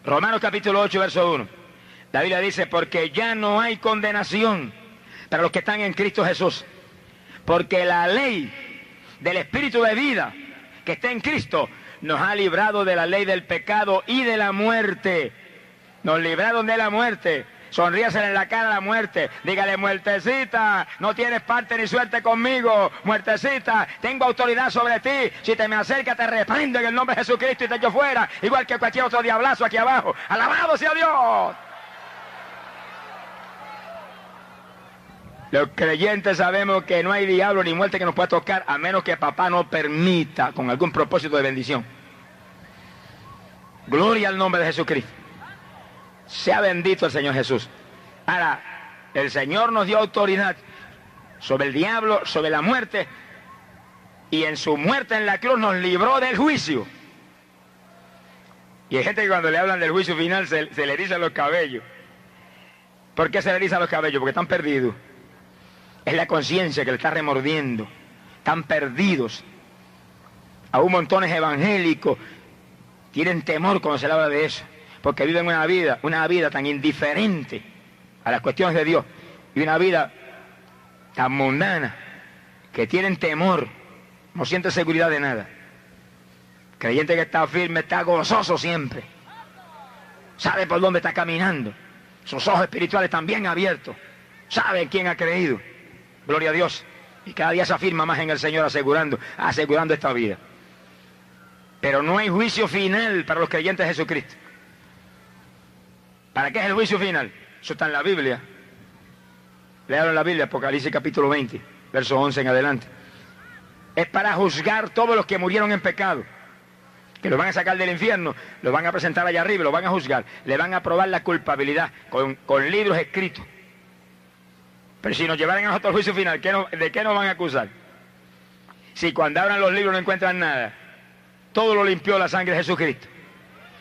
Romanos capítulo 8, verso 1. La Biblia dice, porque ya no hay condenación para los que están en Cristo Jesús. Porque la ley del Espíritu de vida que está en Cristo nos ha librado de la ley del pecado y de la muerte. Nos libraron de la muerte Sonríasele en la cara a la muerte. Dígale, muertecita, no tienes parte ni suerte conmigo. Muertecita, tengo autoridad sobre ti. Si te me acercas, te reprendo en el nombre de Jesucristo y te echo fuera. Igual que cualquier otro diablazo aquí abajo. Alabado sea Dios. Los creyentes sabemos que no hay diablo ni muerte que nos pueda tocar a menos que papá no permita con algún propósito de bendición. Gloria al nombre de Jesucristo. Sea bendito el Señor Jesús. Ahora, el Señor nos dio autoridad sobre el diablo, sobre la muerte, y en su muerte en la cruz nos libró del juicio. Y hay gente que cuando le hablan del juicio final se, le erizan los cabellos. ¿Por qué se le erizan los cabellos? Porque están perdidos. Es la conciencia que le está remordiendo. Están perdidos. Aún montones evangélicos tienen temor cuando se le habla de eso porque viven una vida, una vida tan indiferente a las cuestiones de Dios y una vida tan mundana que tienen temor, no sienten seguridad de nada. Creyente que está firme, está gozoso siempre. Sabe por dónde está caminando. Sus ojos espirituales están bien abiertos. Sabe quién ha creído. Gloria a Dios. Y cada día se afirma más en el Señor asegurando, asegurando esta vida. Pero no hay juicio final para los creyentes de Jesucristo. ¿Para qué es el juicio final? Eso está en la Biblia. Learon la Biblia, Apocalipsis capítulo 20, verso 11 en adelante. Es para juzgar todos los que murieron en pecado. Que los van a sacar del infierno, los van a presentar allá arriba, los van a juzgar. Le van a probar la culpabilidad con, libros escritos. Pero si nos llevaran a nosotros al juicio final, ¿de qué nos van a acusar? Si cuando abran los libros no encuentran nada, todo lo limpió la sangre de Jesucristo.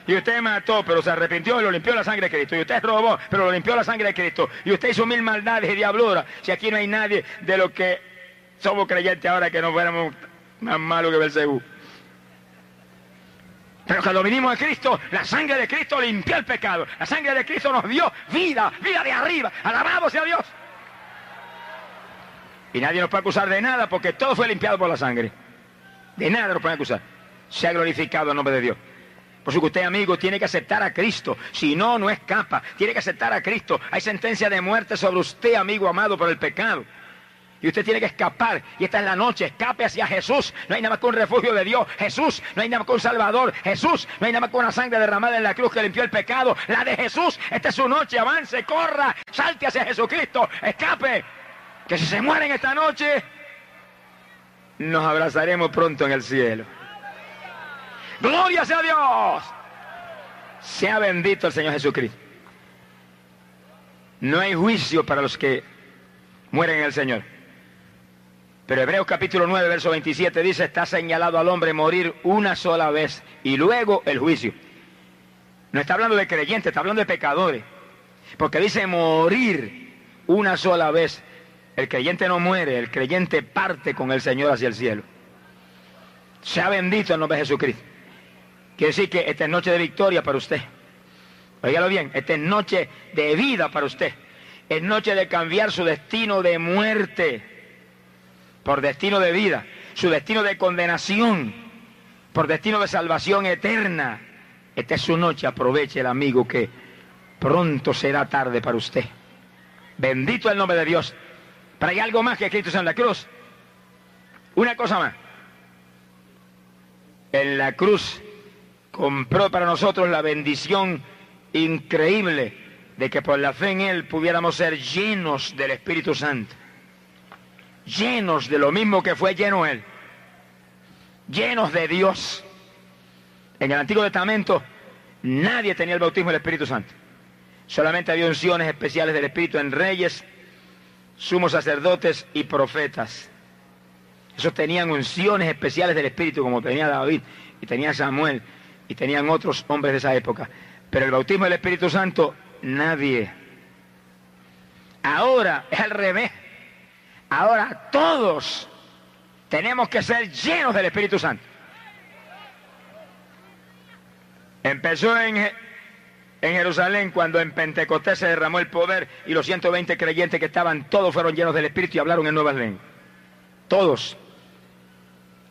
Y usted mató, pero se arrepintió y lo limpió la sangre de Cristo. Y usted robó, pero lo limpió la sangre de Cristo. Y usted hizo mil maldades y diabluras. Si aquí no hay nadie de los que somos creyentes ahora que no fuéramos más malos que Belcebú. Pero cuando vinimos a Cristo, la sangre de Cristo limpió el pecado. La sangre de Cristo nos dio vida, vida de arriba. Alabado sea Dios. Y nadie nos puede acusar de nada porque todo fue limpiado por la sangre. De nada nos pueden acusar. Se ha glorificado el nombre de Dior. Por eso que usted, amigo, tiene que aceptar a Cristo. Si no, no escapa. Tiene que aceptar a Cristo. Hay sentencia de muerte sobre usted, amigo amado, por el pecado. Y usted tiene que escapar. Y esta es la noche. Escape hacia Jesús. No hay nada más que un refugio de Dios. Jesús. No hay nada más que un Salvador. Jesús. No hay nada más que una sangre derramada en la cruz que limpió el pecado. La de Jesús. Esta es su noche. Avance, corra. Salte hacia Jesucristo. Escape. Que si se mueren esta noche, nos abrazaremos pronto en el cielo. Gloria sea Dios. Sea bendito el Señor Jesucristo. No hay juicio para los que mueren en el Señor. Pero Hebreos capítulo 9, verso 27 dice, está señalado al hombre morir una sola vez y luego el juicio. No está hablando de creyentes, está hablando de pecadores. Porque dice morir una sola vez. El creyente no muere, el creyente parte con el Señor hacia el cielo. Sea bendito el nombre de Jesucristo. Quiere decir que esta es noche de victoria para usted. Óigalo bien, esta es noche de vida para usted. Es noche de cambiar su destino de muerte por destino de vida, su destino de condenación, por destino de salvación eterna. Esta es su noche, aproveche el amigo que pronto será tarde para usted. Bendito el nombre de Dios. Pero hay algo más que Cristo en la cruz. Una cosa más. En la cruz compró para nosotros la bendición increíble de que por la fe en Él pudiéramos ser llenos del Espíritu Santo. Llenos de lo mismo que fue lleno Él. Llenos de Dios. En el Antiguo Testamento nadie tenía el bautismo del Espíritu Santo. Solamente había unciones especiales del Espíritu en reyes, sumos sacerdotes y profetas. Esos tenían unciones especiales del Espíritu como tenía David y tenía Samuel y tenían otros hombres de esa época. Pero el bautismo del Espíritu Santo, nadie. Ahora es al revés. Ahora todos tenemos que ser llenos del Espíritu Santo. Empezó en, en, Jerusalén cuando en Pentecostés se derramó el poder y los 120 creyentes que estaban, todos fueron llenos del Espíritu y hablaron en nuevas lenguas. Todos.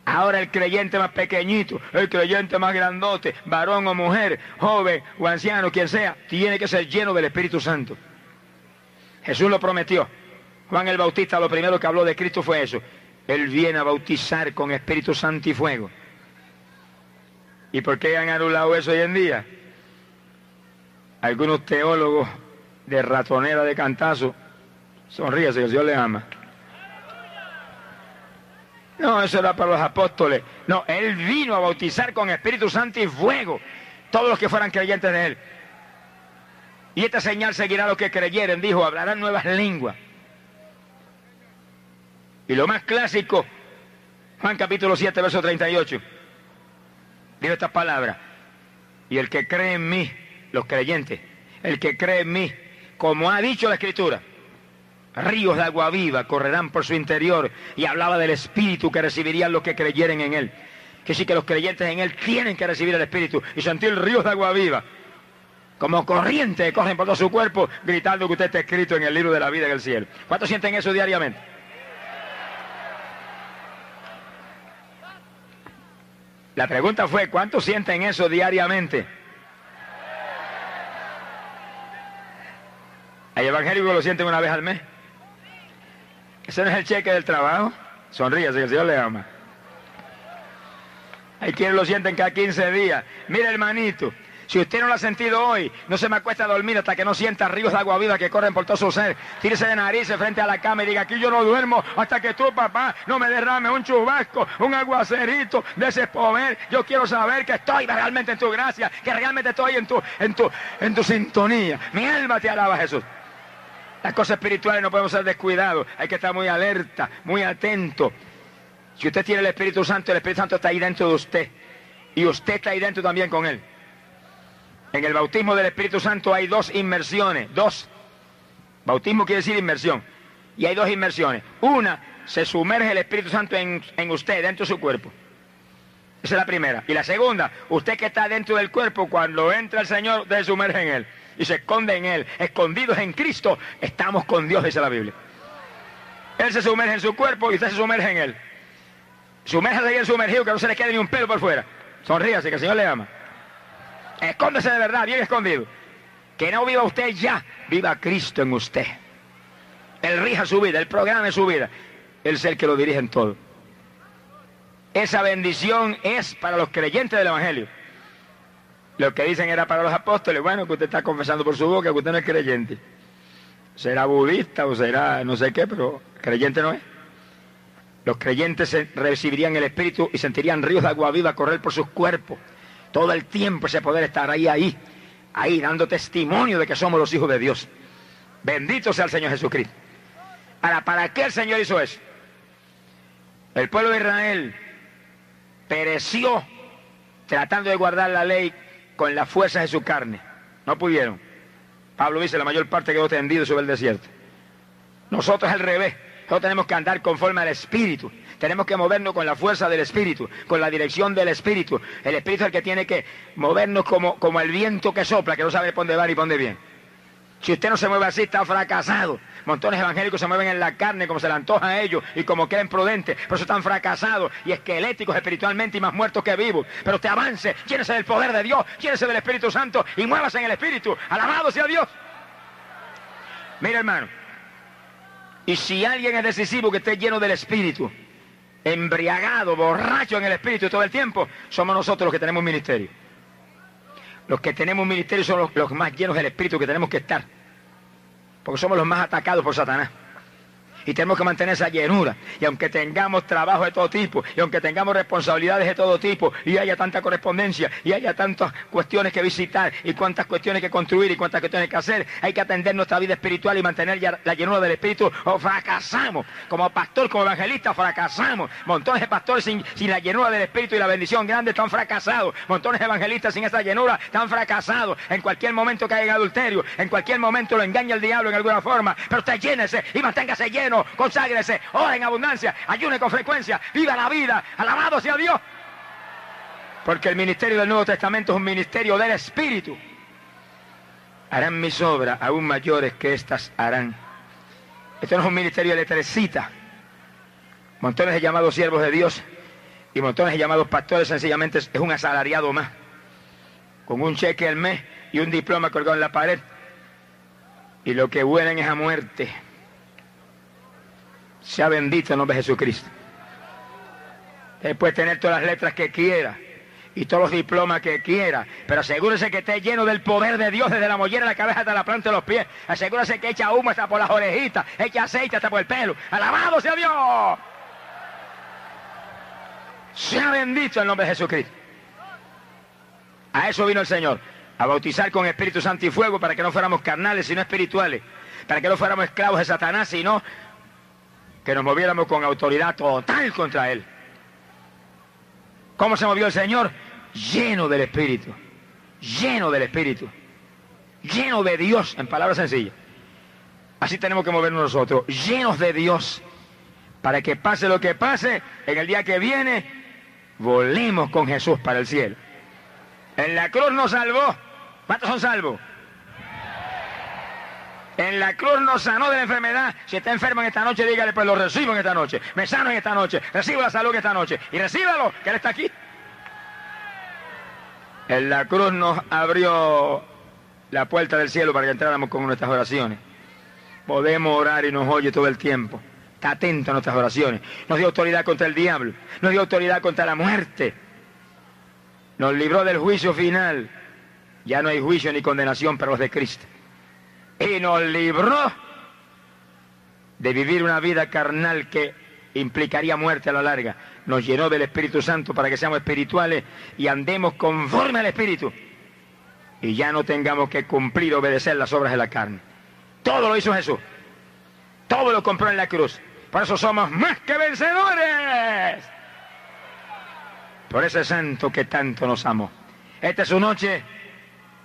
Ahora el creyente más pequeñito, el creyente más grandote, varón o mujer, joven o anciano, quien sea, tiene que ser lleno del Espíritu Santo. Jesús lo prometió. Juan el Bautista lo primero que habló de Cristo fue eso. Él viene a bautizar con Espíritu Santo y fuego. ¿Y por qué han anulado eso hoy en día? Algunos teólogos de ratonera de cantazo, sonríese que Señor le ama no, eso era para los apóstoles. No, Él vino a bautizar con Espíritu Santo y fuego todos los que fueran creyentes de Él. Y esta señal seguirá a los que creyeren, dijo, hablarán nuevas lenguas. Y lo más clásico, Juan capítulo 7, verso 38, dijo estas palabras. Y el que cree en mí, los creyentes, el que cree en mí, como ha dicho la Escritura, ríos de agua viva correrán por su interior y hablaba del Espíritu que recibirían los que creyeren en Él. Que sí que los creyentes en Él tienen que recibir el Espíritu y sentir ríos de agua viva. Como corriente corren por todo su cuerpo gritando que usted está escrito en el libro de la vida en el cielo. ¿Cuántos sienten eso diariamente? La pregunta fue, ¿cuántos sienten eso diariamente? Hay evangélicos que lo sienten una vez al mes. Ese no es el cheque del trabajo. Sonríase, que el Señor le ama. Hay quienes lo sienten cada 15 días. Mire, hermanito, si usted no lo ha sentido hoy, no se me acuesta a dormir hasta que no sienta ríos de agua viva que corren por todo su ser. Tírese de narices frente a la cama y diga, aquí yo no duermo hasta que tú, papá, no me derrame un chubasco, un aguacerito de ese poder. Yo quiero saber que estoy realmente en tu gracia, que realmente estoy en tu, en tu, en tu sintonía. Mi alma te alaba, Jesús. Las cosas espirituales no podemos ser descuidados, hay que estar muy alerta, muy atento. Si usted tiene el Espíritu Santo, el Espíritu Santo está ahí dentro de usted. Y usted está ahí dentro también con Él. En el bautismo del Espíritu Santo hay dos inmersiones, dos. Bautismo quiere decir inmersión. Y hay dos inmersiones. Una, se sumerge el Espíritu Santo en, usted, dentro de su cuerpo. Esa es la primera. Y la segunda, usted que está dentro del cuerpo, cuando entra el Señor, se sumerge en Él y se esconde en Él, escondidos en Cristo, estamos con Dios, dice la Biblia. Él se sumerge en su cuerpo y usted se sumerge en Él. Sumérjase ahí sumergido, que no se le quede ni un pelo por fuera. Sonríase, que el Señor le ama. Escóndese de verdad, bien escondido. Que no viva usted ya, viva Cristo en usted. Él rija su vida, el programa su vida. Él es el que lo dirige en todo. Esa bendición es para los creyentes del Evangelio. Lo que dicen era para los apóstoles, bueno, que usted está confesando por su boca que usted no es creyente. Será budista o será no sé qué, pero creyente no es. Los creyentes recibirían el Espíritu y sentirían ríos de agua viva correr por sus cuerpos. Todo el tiempo ese poder estar ahí, ahí, ahí, dando testimonio de que somos los hijos de Dios. Bendito sea el Señor Jesucristo. Ahora, ¿para qué el Señor hizo eso? El pueblo de Israel pereció tratando de guardar la ley con las fuerzas de su carne. No pudieron. Pablo dice, la mayor parte quedó tendido sobre el desierto. Nosotros al revés. Nosotros tenemos que andar conforme al Espíritu. Tenemos que movernos con la fuerza del Espíritu, con la dirección del Espíritu. El Espíritu es el que tiene que movernos como, como el viento que sopla, que no sabe dónde va ni dónde viene. Si usted no se mueve así, está fracasado. Montones evangélicos se mueven en la carne como se le antoja a ellos y como creen prudentes. Por eso están fracasados y esqueléticos espiritualmente y más muertos que vivos. Pero usted avance, llénese del poder de Dios, llénese del Espíritu Santo y muévase en el Espíritu. Alabado sea Dios. Mira, hermano. Y si alguien es decisivo que esté lleno del Espíritu, embriagado, borracho en el Espíritu todo el tiempo, somos nosotros los que tenemos ministerio. Los que tenemos un ministerio son los, los más llenos del Espíritu que tenemos que estar. Porque somos los más atacados por Satanás y tenemos que mantener esa llenura. Y aunque tengamos trabajo de todo tipo, y aunque tengamos responsabilidades de todo tipo, y haya tanta correspondencia, y haya tantas cuestiones que visitar, y cuántas cuestiones que construir, y cuántas cuestiones que hacer, hay que atender nuestra vida espiritual y mantener la llenura del Espíritu, o fracasamos. Como pastor, como evangelista, fracasamos. Montones de pastores sin, sin la llenura del Espíritu y la bendición grande están fracasados. Montones de evangelistas sin esa llenura están fracasados. En cualquier momento que haya adulterio, en cualquier momento lo engaña el diablo en alguna forma, pero usted llénese y manténgase lleno conságrese, ora en abundancia, ayune con frecuencia, viva la vida, alabado sea Dios. Porque el ministerio del Nuevo Testamento es un ministerio del Espíritu. Harán mis obras aún mayores que estas harán. Esto no es un ministerio de letrecita. Montones de llamados siervos de Dios y montones de llamados pastores sencillamente es un asalariado más. Con un cheque al mes y un diploma colgado en la pared. Y lo que huelen es a muerte. Sea bendito el nombre de Jesucristo. Él puede tener todas las letras que quiera y todos los diplomas que quiera, pero asegúrese que esté lleno del poder de Dios desde la mollera de la cabeza hasta la planta de los pies. Asegúrese que echa humo hasta por las orejitas, echa aceite hasta por el pelo. Alabado sea Dios. Sea bendito el nombre de Jesucristo. A eso vino el Señor, a bautizar con Espíritu Santo y fuego para que no fuéramos carnales, sino espirituales, para que no fuéramos esclavos de Satanás, sino que nos moviéramos con autoridad total contra Él. ¿Cómo se movió el Señor? Lleno del Espíritu, lleno del Espíritu, lleno de Dios, en palabras sencillas. Así tenemos que movernos nosotros, llenos de Dios, para que pase lo que pase, en el día que viene, volemos con Jesús para el cielo. En la cruz nos salvó. ¿Cuántos son salvos? En la cruz nos sanó de la enfermedad. Si está enfermo en esta noche, dígale, pues lo recibo en esta noche. Me sano en esta noche. Recibo la salud en esta noche. Y recíbalo, que Él está aquí. En la cruz nos abrió la puerta del cielo para que entráramos con nuestras oraciones. Podemos orar y nos oye todo el tiempo. Está atento a nuestras oraciones. Nos dio autoridad contra el diablo. Nos dio autoridad contra la muerte. Nos libró del juicio final. Ya no hay juicio ni condenación para los de Cristo y nos libró de vivir una vida carnal que implicaría muerte a la larga. Nos llenó del Espíritu Santo para que seamos espirituales y andemos conforme al Espíritu. Y ya no tengamos que cumplir, obedecer las obras de la carne. Todo lo hizo Jesús. Todo lo compró en la cruz. Por eso somos más que vencedores. Por ese santo que tanto nos amó. Esta es su noche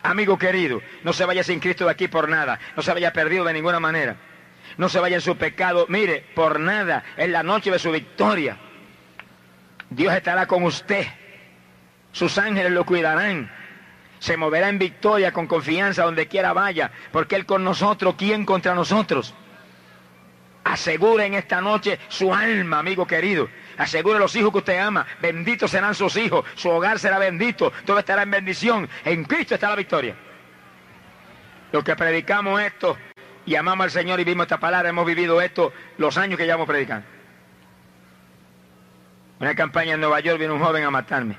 Amigo querido, no se vaya sin Cristo de aquí por nada, no se vaya perdido de ninguna manera, no se vaya en su pecado, mire, por nada, es la noche de su victoria. Dios estará con usted, sus ángeles lo cuidarán, se moverá en victoria con confianza donde quiera vaya, porque Él con nosotros, ¿quién contra nosotros? Asegure en esta noche su alma, amigo querido. Asegure los hijos que usted ama. Benditos serán sus hijos. Su hogar será bendito. Todo estará en bendición. En Cristo está la victoria. Los que predicamos esto y amamos al Señor y vimos esta palabra, hemos vivido esto los años que llevamos predicando. Una campaña en Nueva York vino un joven a matarme.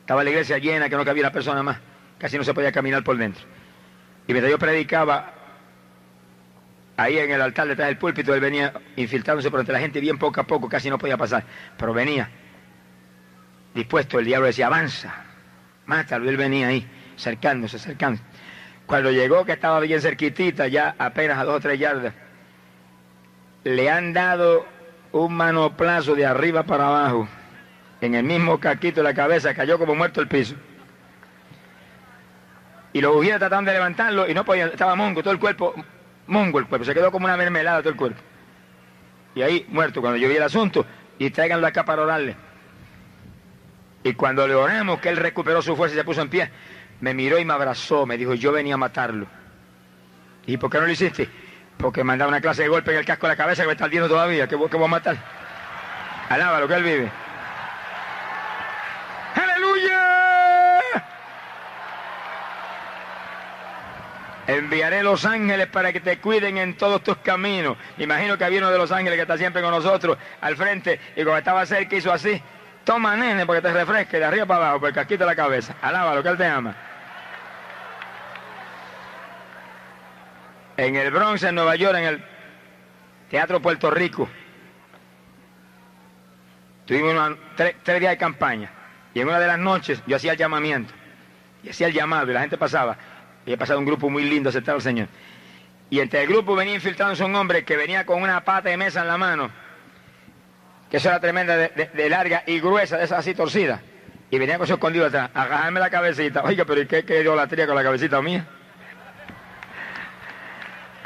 Estaba la iglesia llena, que no cabía la persona más. Casi no se podía caminar por dentro. Y mientras yo predicaba, ahí en el altar detrás del púlpito, él venía infiltrándose por entre la gente bien poco a poco, casi no podía pasar, pero venía dispuesto, el diablo decía, avanza, mátalo, y él venía ahí, cercándose, cercándose. Cuando llegó, que estaba bien cerquitita, ya apenas a dos o tres yardas, le han dado un manoplazo de arriba para abajo, en el mismo caquito de la cabeza, cayó como muerto el piso. Y los ujieres trataban de levantarlo y no podían, estaba mongo, todo el cuerpo mongo el cuerpo, se quedó como una mermelada todo el cuerpo. Y ahí, muerto, cuando yo vi el asunto, y tráiganlo acá para orarle. Y cuando le oramos, que él recuperó su fuerza y se puso en pie, me miró y me abrazó, me dijo, yo venía a matarlo. ¿Y por qué no lo hiciste? Porque mandaba una clase de golpe en el casco de la cabeza que me está ardiendo todavía, que, que voy a matar. Alaba lo que él vive. ¡Aleluya! Enviaré los ángeles para que te cuiden en todos tus caminos. Imagino que había uno de los ángeles que está siempre con nosotros al frente y cuando estaba cerca hizo así. Toma, nene, porque te refresque de arriba para abajo, por el casquito de la cabeza. Alaba lo que él te ama. En el Bronx, en Nueva York, en el Teatro Puerto Rico, tuvimos tres, días de campaña. Y en una de las noches yo hacía el llamamiento. Y hacía el llamado y la gente pasaba. He pasado un grupo muy lindo aceptar al Señor. Y entre el grupo venía infiltrándose un hombre que venía con una pata de mesa en la mano que eso era tremenda de, larga y gruesa, de esa así torcida. Y venía con su escondido atrás, a la cabecita. (laughs) Oiga, pero ¿y qué, qué idolatría con la cabecita mía?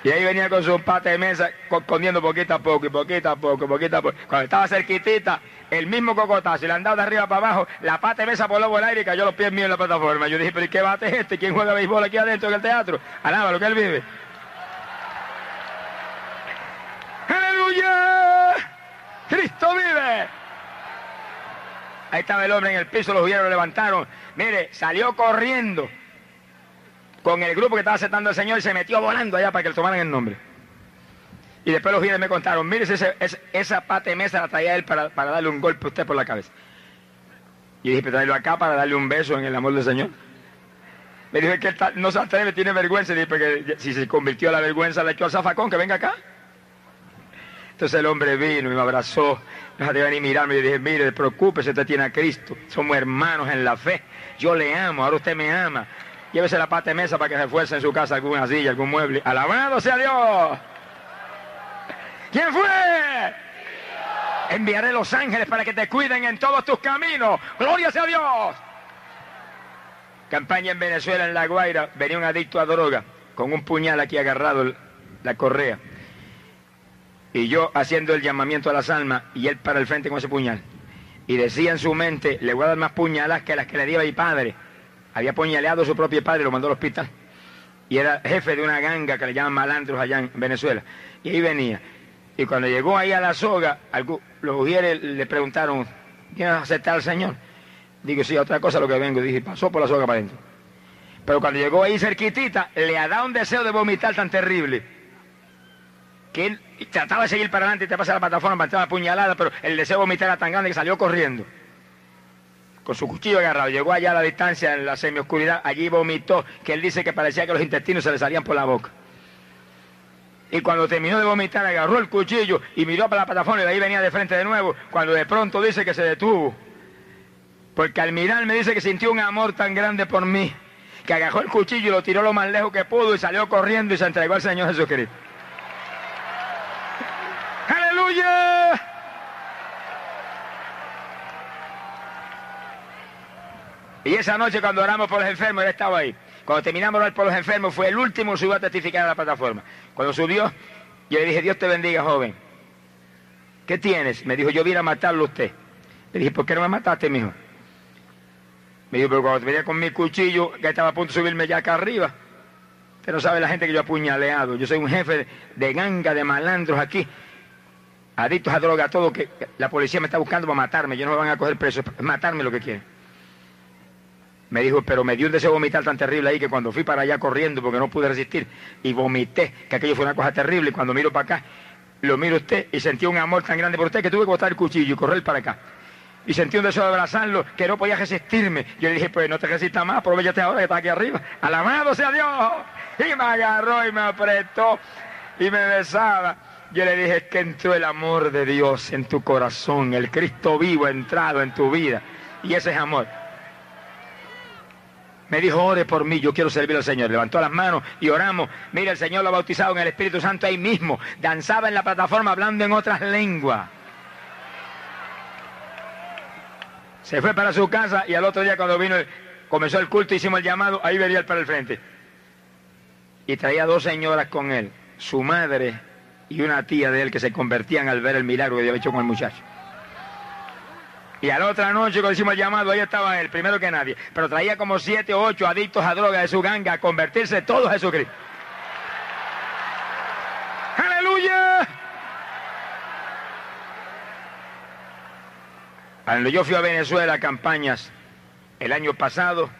Y ahí venía con su pata de mesa, escondiendo poquito a poco, y poquito a poco, poquito a poco. Cuando estaba cerquitita, el mismo cocotazo, y le han dado de arriba para abajo, la pata de voló por el aire y cayó los pies míos en la plataforma. Yo dije, pero ¿y qué bate es este? ¿Quién juega béisbol aquí adentro en el teatro? Alaba lo que él vive. ¡Aleluya! Cristo vive. Ahí estaba el hombre en el piso, los hubieron lo levantaron. Mire, salió corriendo con el grupo que estaba aceptando al Señor y se metió volando allá para que le tomaran el nombre. Y después los hieros me contaron, mire, esa pata de mesa la traía él para, darle un golpe a usted por la cabeza. Y dije, pero acá para darle un beso en el amor del Señor. Me dijo que él no se atreve, tiene vergüenza. Y dije, porque si se convirtió a la vergüenza, le echó al zafacón, que venga acá. Entonces el hombre vino y me abrazó, no de venir mirarme y dije, mire, preocúpese, usted tiene a Cristo, somos hermanos en la fe, yo le amo, ahora usted me ama. Llévese la pata de mesa para que se esfuerce en su casa alguna silla, algún mueble. Alabado sea Dios. ¿Quién fue? Enviaré los ángeles para que te cuiden en todos tus caminos. Gloria sea Dios. Campaña en Venezuela, en La Guaira, venía un adicto a droga, con un puñal aquí agarrado, la correa. Y yo haciendo el llamamiento a las almas y él para el frente con ese puñal. Y decía en su mente, le voy a dar más puñalas que las que le dio a mi padre. Había puñaleado a su propio padre lo mandó al hospital. Y era jefe de una ganga que le llaman malandros allá en Venezuela. Y ahí venía. Y cuando llegó ahí a la soga, los ujieres le preguntaron, ¿quieres aceptar al Señor? Digo, sí, otra cosa lo que vengo. Dije, pasó por la soga para adentro. Pero cuando llegó ahí cerquitita, le ha dado un deseo de vomitar tan terrible que él trataba de seguir para adelante y te pasa la plataforma, para la puñalada, pero el deseo de vomitar era tan grande que salió corriendo. Con su cuchillo agarrado, llegó allá a la distancia, en la semioscuridad, allí vomitó, que él dice que parecía que los intestinos se le salían por la boca. Y cuando terminó de vomitar, agarró el cuchillo y miró para la plataforma y de ahí venía de frente de nuevo, cuando de pronto dice que se detuvo. Porque al mirar me dice que sintió un amor tan grande por mí, que agarró el cuchillo y lo tiró lo más lejos que pudo y salió corriendo y se entregó al Señor Jesucristo. Y esa noche cuando oramos por los enfermos, él estaba ahí. Cuando terminamos de orar por los enfermos, fue el último que subió a testificar a la plataforma. Cuando subió, yo le dije, Dios te bendiga, joven. ¿Qué tienes? Me dijo, yo vine a matarlo a usted. Le dije, ¿por qué no me mataste, mijo? Me dijo, pero cuando venía con mi cuchillo, que estaba a punto de subirme ya acá arriba. Usted no sabe la gente que yo apuñaleado. Yo soy un jefe de ganga, de malandros aquí adictos a droga, todo que la policía me está buscando para matarme, yo no me van a coger preso, es matarme lo que quieren. Me dijo, pero me dio un deseo de vomitar tan terrible ahí que cuando fui para allá corriendo porque no pude resistir y vomité, que aquello fue una cosa terrible y cuando miro para acá, lo miro usted y sentí un amor tan grande por usted que tuve que botar el cuchillo y correr para acá. Y sentí un deseo de abrazarlo que no podía resistirme. Yo le dije, pues no te resistas más, aprovechate ahora que estás aquí arriba. Alabado sea Dios. Y me agarró y me apretó y me besaba. Yo le dije que entró el amor de Dios en tu corazón, el Cristo vivo entrado en tu vida. Y ese es amor. Me dijo, ore por mí, yo quiero servir al Señor. Levantó las manos y oramos. Mira, el Señor lo ha bautizado en el Espíritu Santo ahí mismo. Danzaba en la plataforma hablando en otras lenguas. Se fue para su casa y al otro día cuando vino, comenzó el culto, hicimos el llamado, ahí venía él para el frente. Y traía dos señoras con él, su madre y una tía de él que se convertían al ver el milagro que había hecho con el muchacho. Y a la otra noche, cuando hicimos el llamado, ahí estaba él, primero que nadie. Pero traía como siete o ocho adictos a droga de su ganga a convertirse todos a Jesucristo. ¡Aleluya! Cuando yo fui a Venezuela a campañas el año pasado,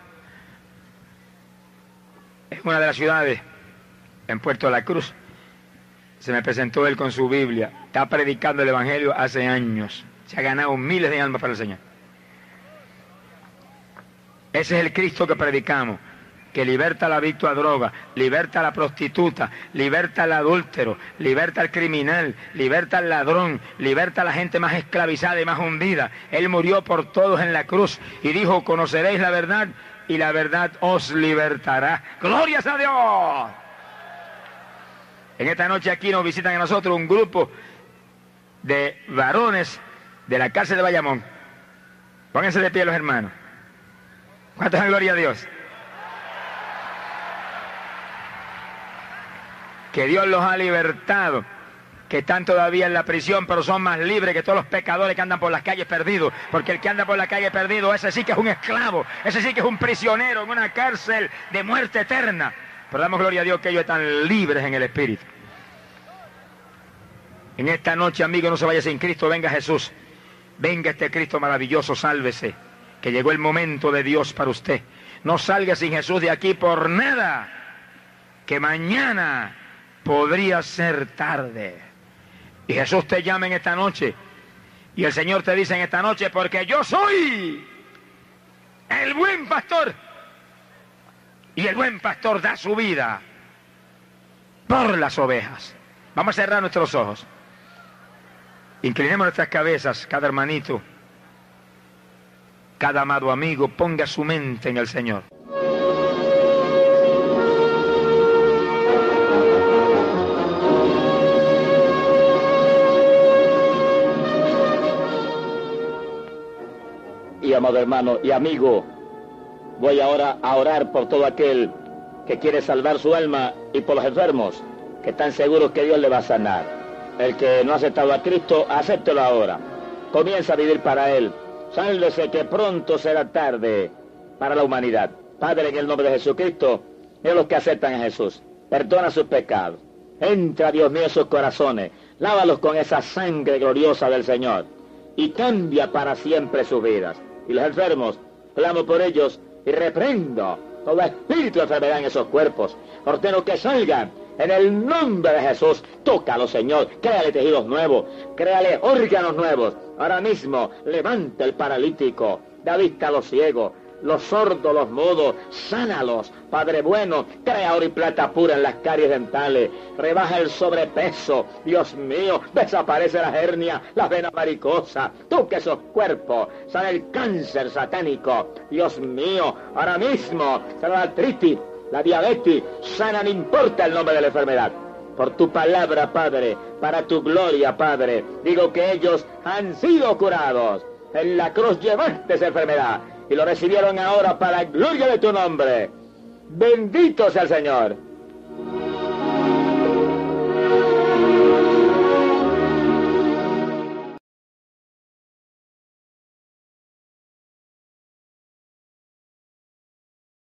en una de las ciudades, en Puerto la Cruz, se me presentó él con su Biblia. Está predicando el Evangelio hace años. Se ha ganado miles de almas para el Señor. Ese es el Cristo que predicamos, que liberta la víctima droga, liberta a la prostituta, liberta al adúltero, liberta al criminal, liberta al ladrón, liberta a la gente más esclavizada y más hundida. Él murió por todos en la cruz y dijo, conoceréis la verdad y la verdad os libertará. Glorias a Dios. En esta noche aquí nos visitan a nosotros un grupo de varones de la cárcel de Bayamón. Pónganse de pie los hermanos. ¿Cuántas gloria a Dios? Que Dios los ha libertado, que están todavía en la prisión, pero son más libres que todos los pecadores que andan por las calles perdidos. Porque el que anda por la calle perdido, ese sí que es un esclavo, ese sí que es un prisionero en una cárcel de muerte eterna. Pero damos gloria a Dios que ellos están libres en el Espíritu. En esta noche, amigo, no se vaya sin Cristo, venga Jesús. Venga este Cristo maravilloso, sálvese que llegó el momento de Dios para usted. No salga sin Jesús de aquí por nada, que mañana podría ser tarde. Y Jesús te llama en esta noche. Y el Señor te dice en esta noche, porque yo soy el buen pastor. Y el buen pastor da su vida por las ovejas. Vamos a cerrar nuestros ojos. Inclinemos nuestras cabezas, cada hermanito cada amado amigo ponga su mente en el Señor. Y amado hermano y amigo, voy ahora a orar por todo aquel que quiere salvar su alma y por los enfermos que están seguros que Dios le va a sanar. El que no ha aceptado a Cristo, acéptelo ahora. Comienza a vivir para Él. Sálvese que pronto será tarde para la humanidad. Padre, en el nombre de Jesucristo, mira los que aceptan a Jesús. Perdona sus pecados. Entra, Dios mío, en sus corazones. Lávalos con esa sangre gloriosa del Señor. Y cambia para siempre sus vidas. Y los enfermos, clamo por ellos y reprendo todo espíritu de enfermedad en esos cuerpos. Ordeno que salgan en el nombre de Jesús, tócalo, Señor. Créale tejidos nuevos, créale órganos nuevos. Ahora mismo, levanta el paralítico, da vista a los ciegos, los sordos, los mudos, sánalos, Padre bueno, crea oro y plata pura en las caries dentales, rebaja el sobrepeso, Dios mío, desaparece la hernia, la vena varicosa, toque esos cuerpos, sale el cáncer satánico, Dios mío, ahora mismo, sale la artritis, la diabetes, sana, no importa el nombre de la enfermedad. Por tu palabra, Padre, para tu gloria, Padre, digo que ellos han sido curados. En la cruz llevaste esa enfermedad y lo recibieron ahora para la gloria de tu nombre. Bendito sea el Señor.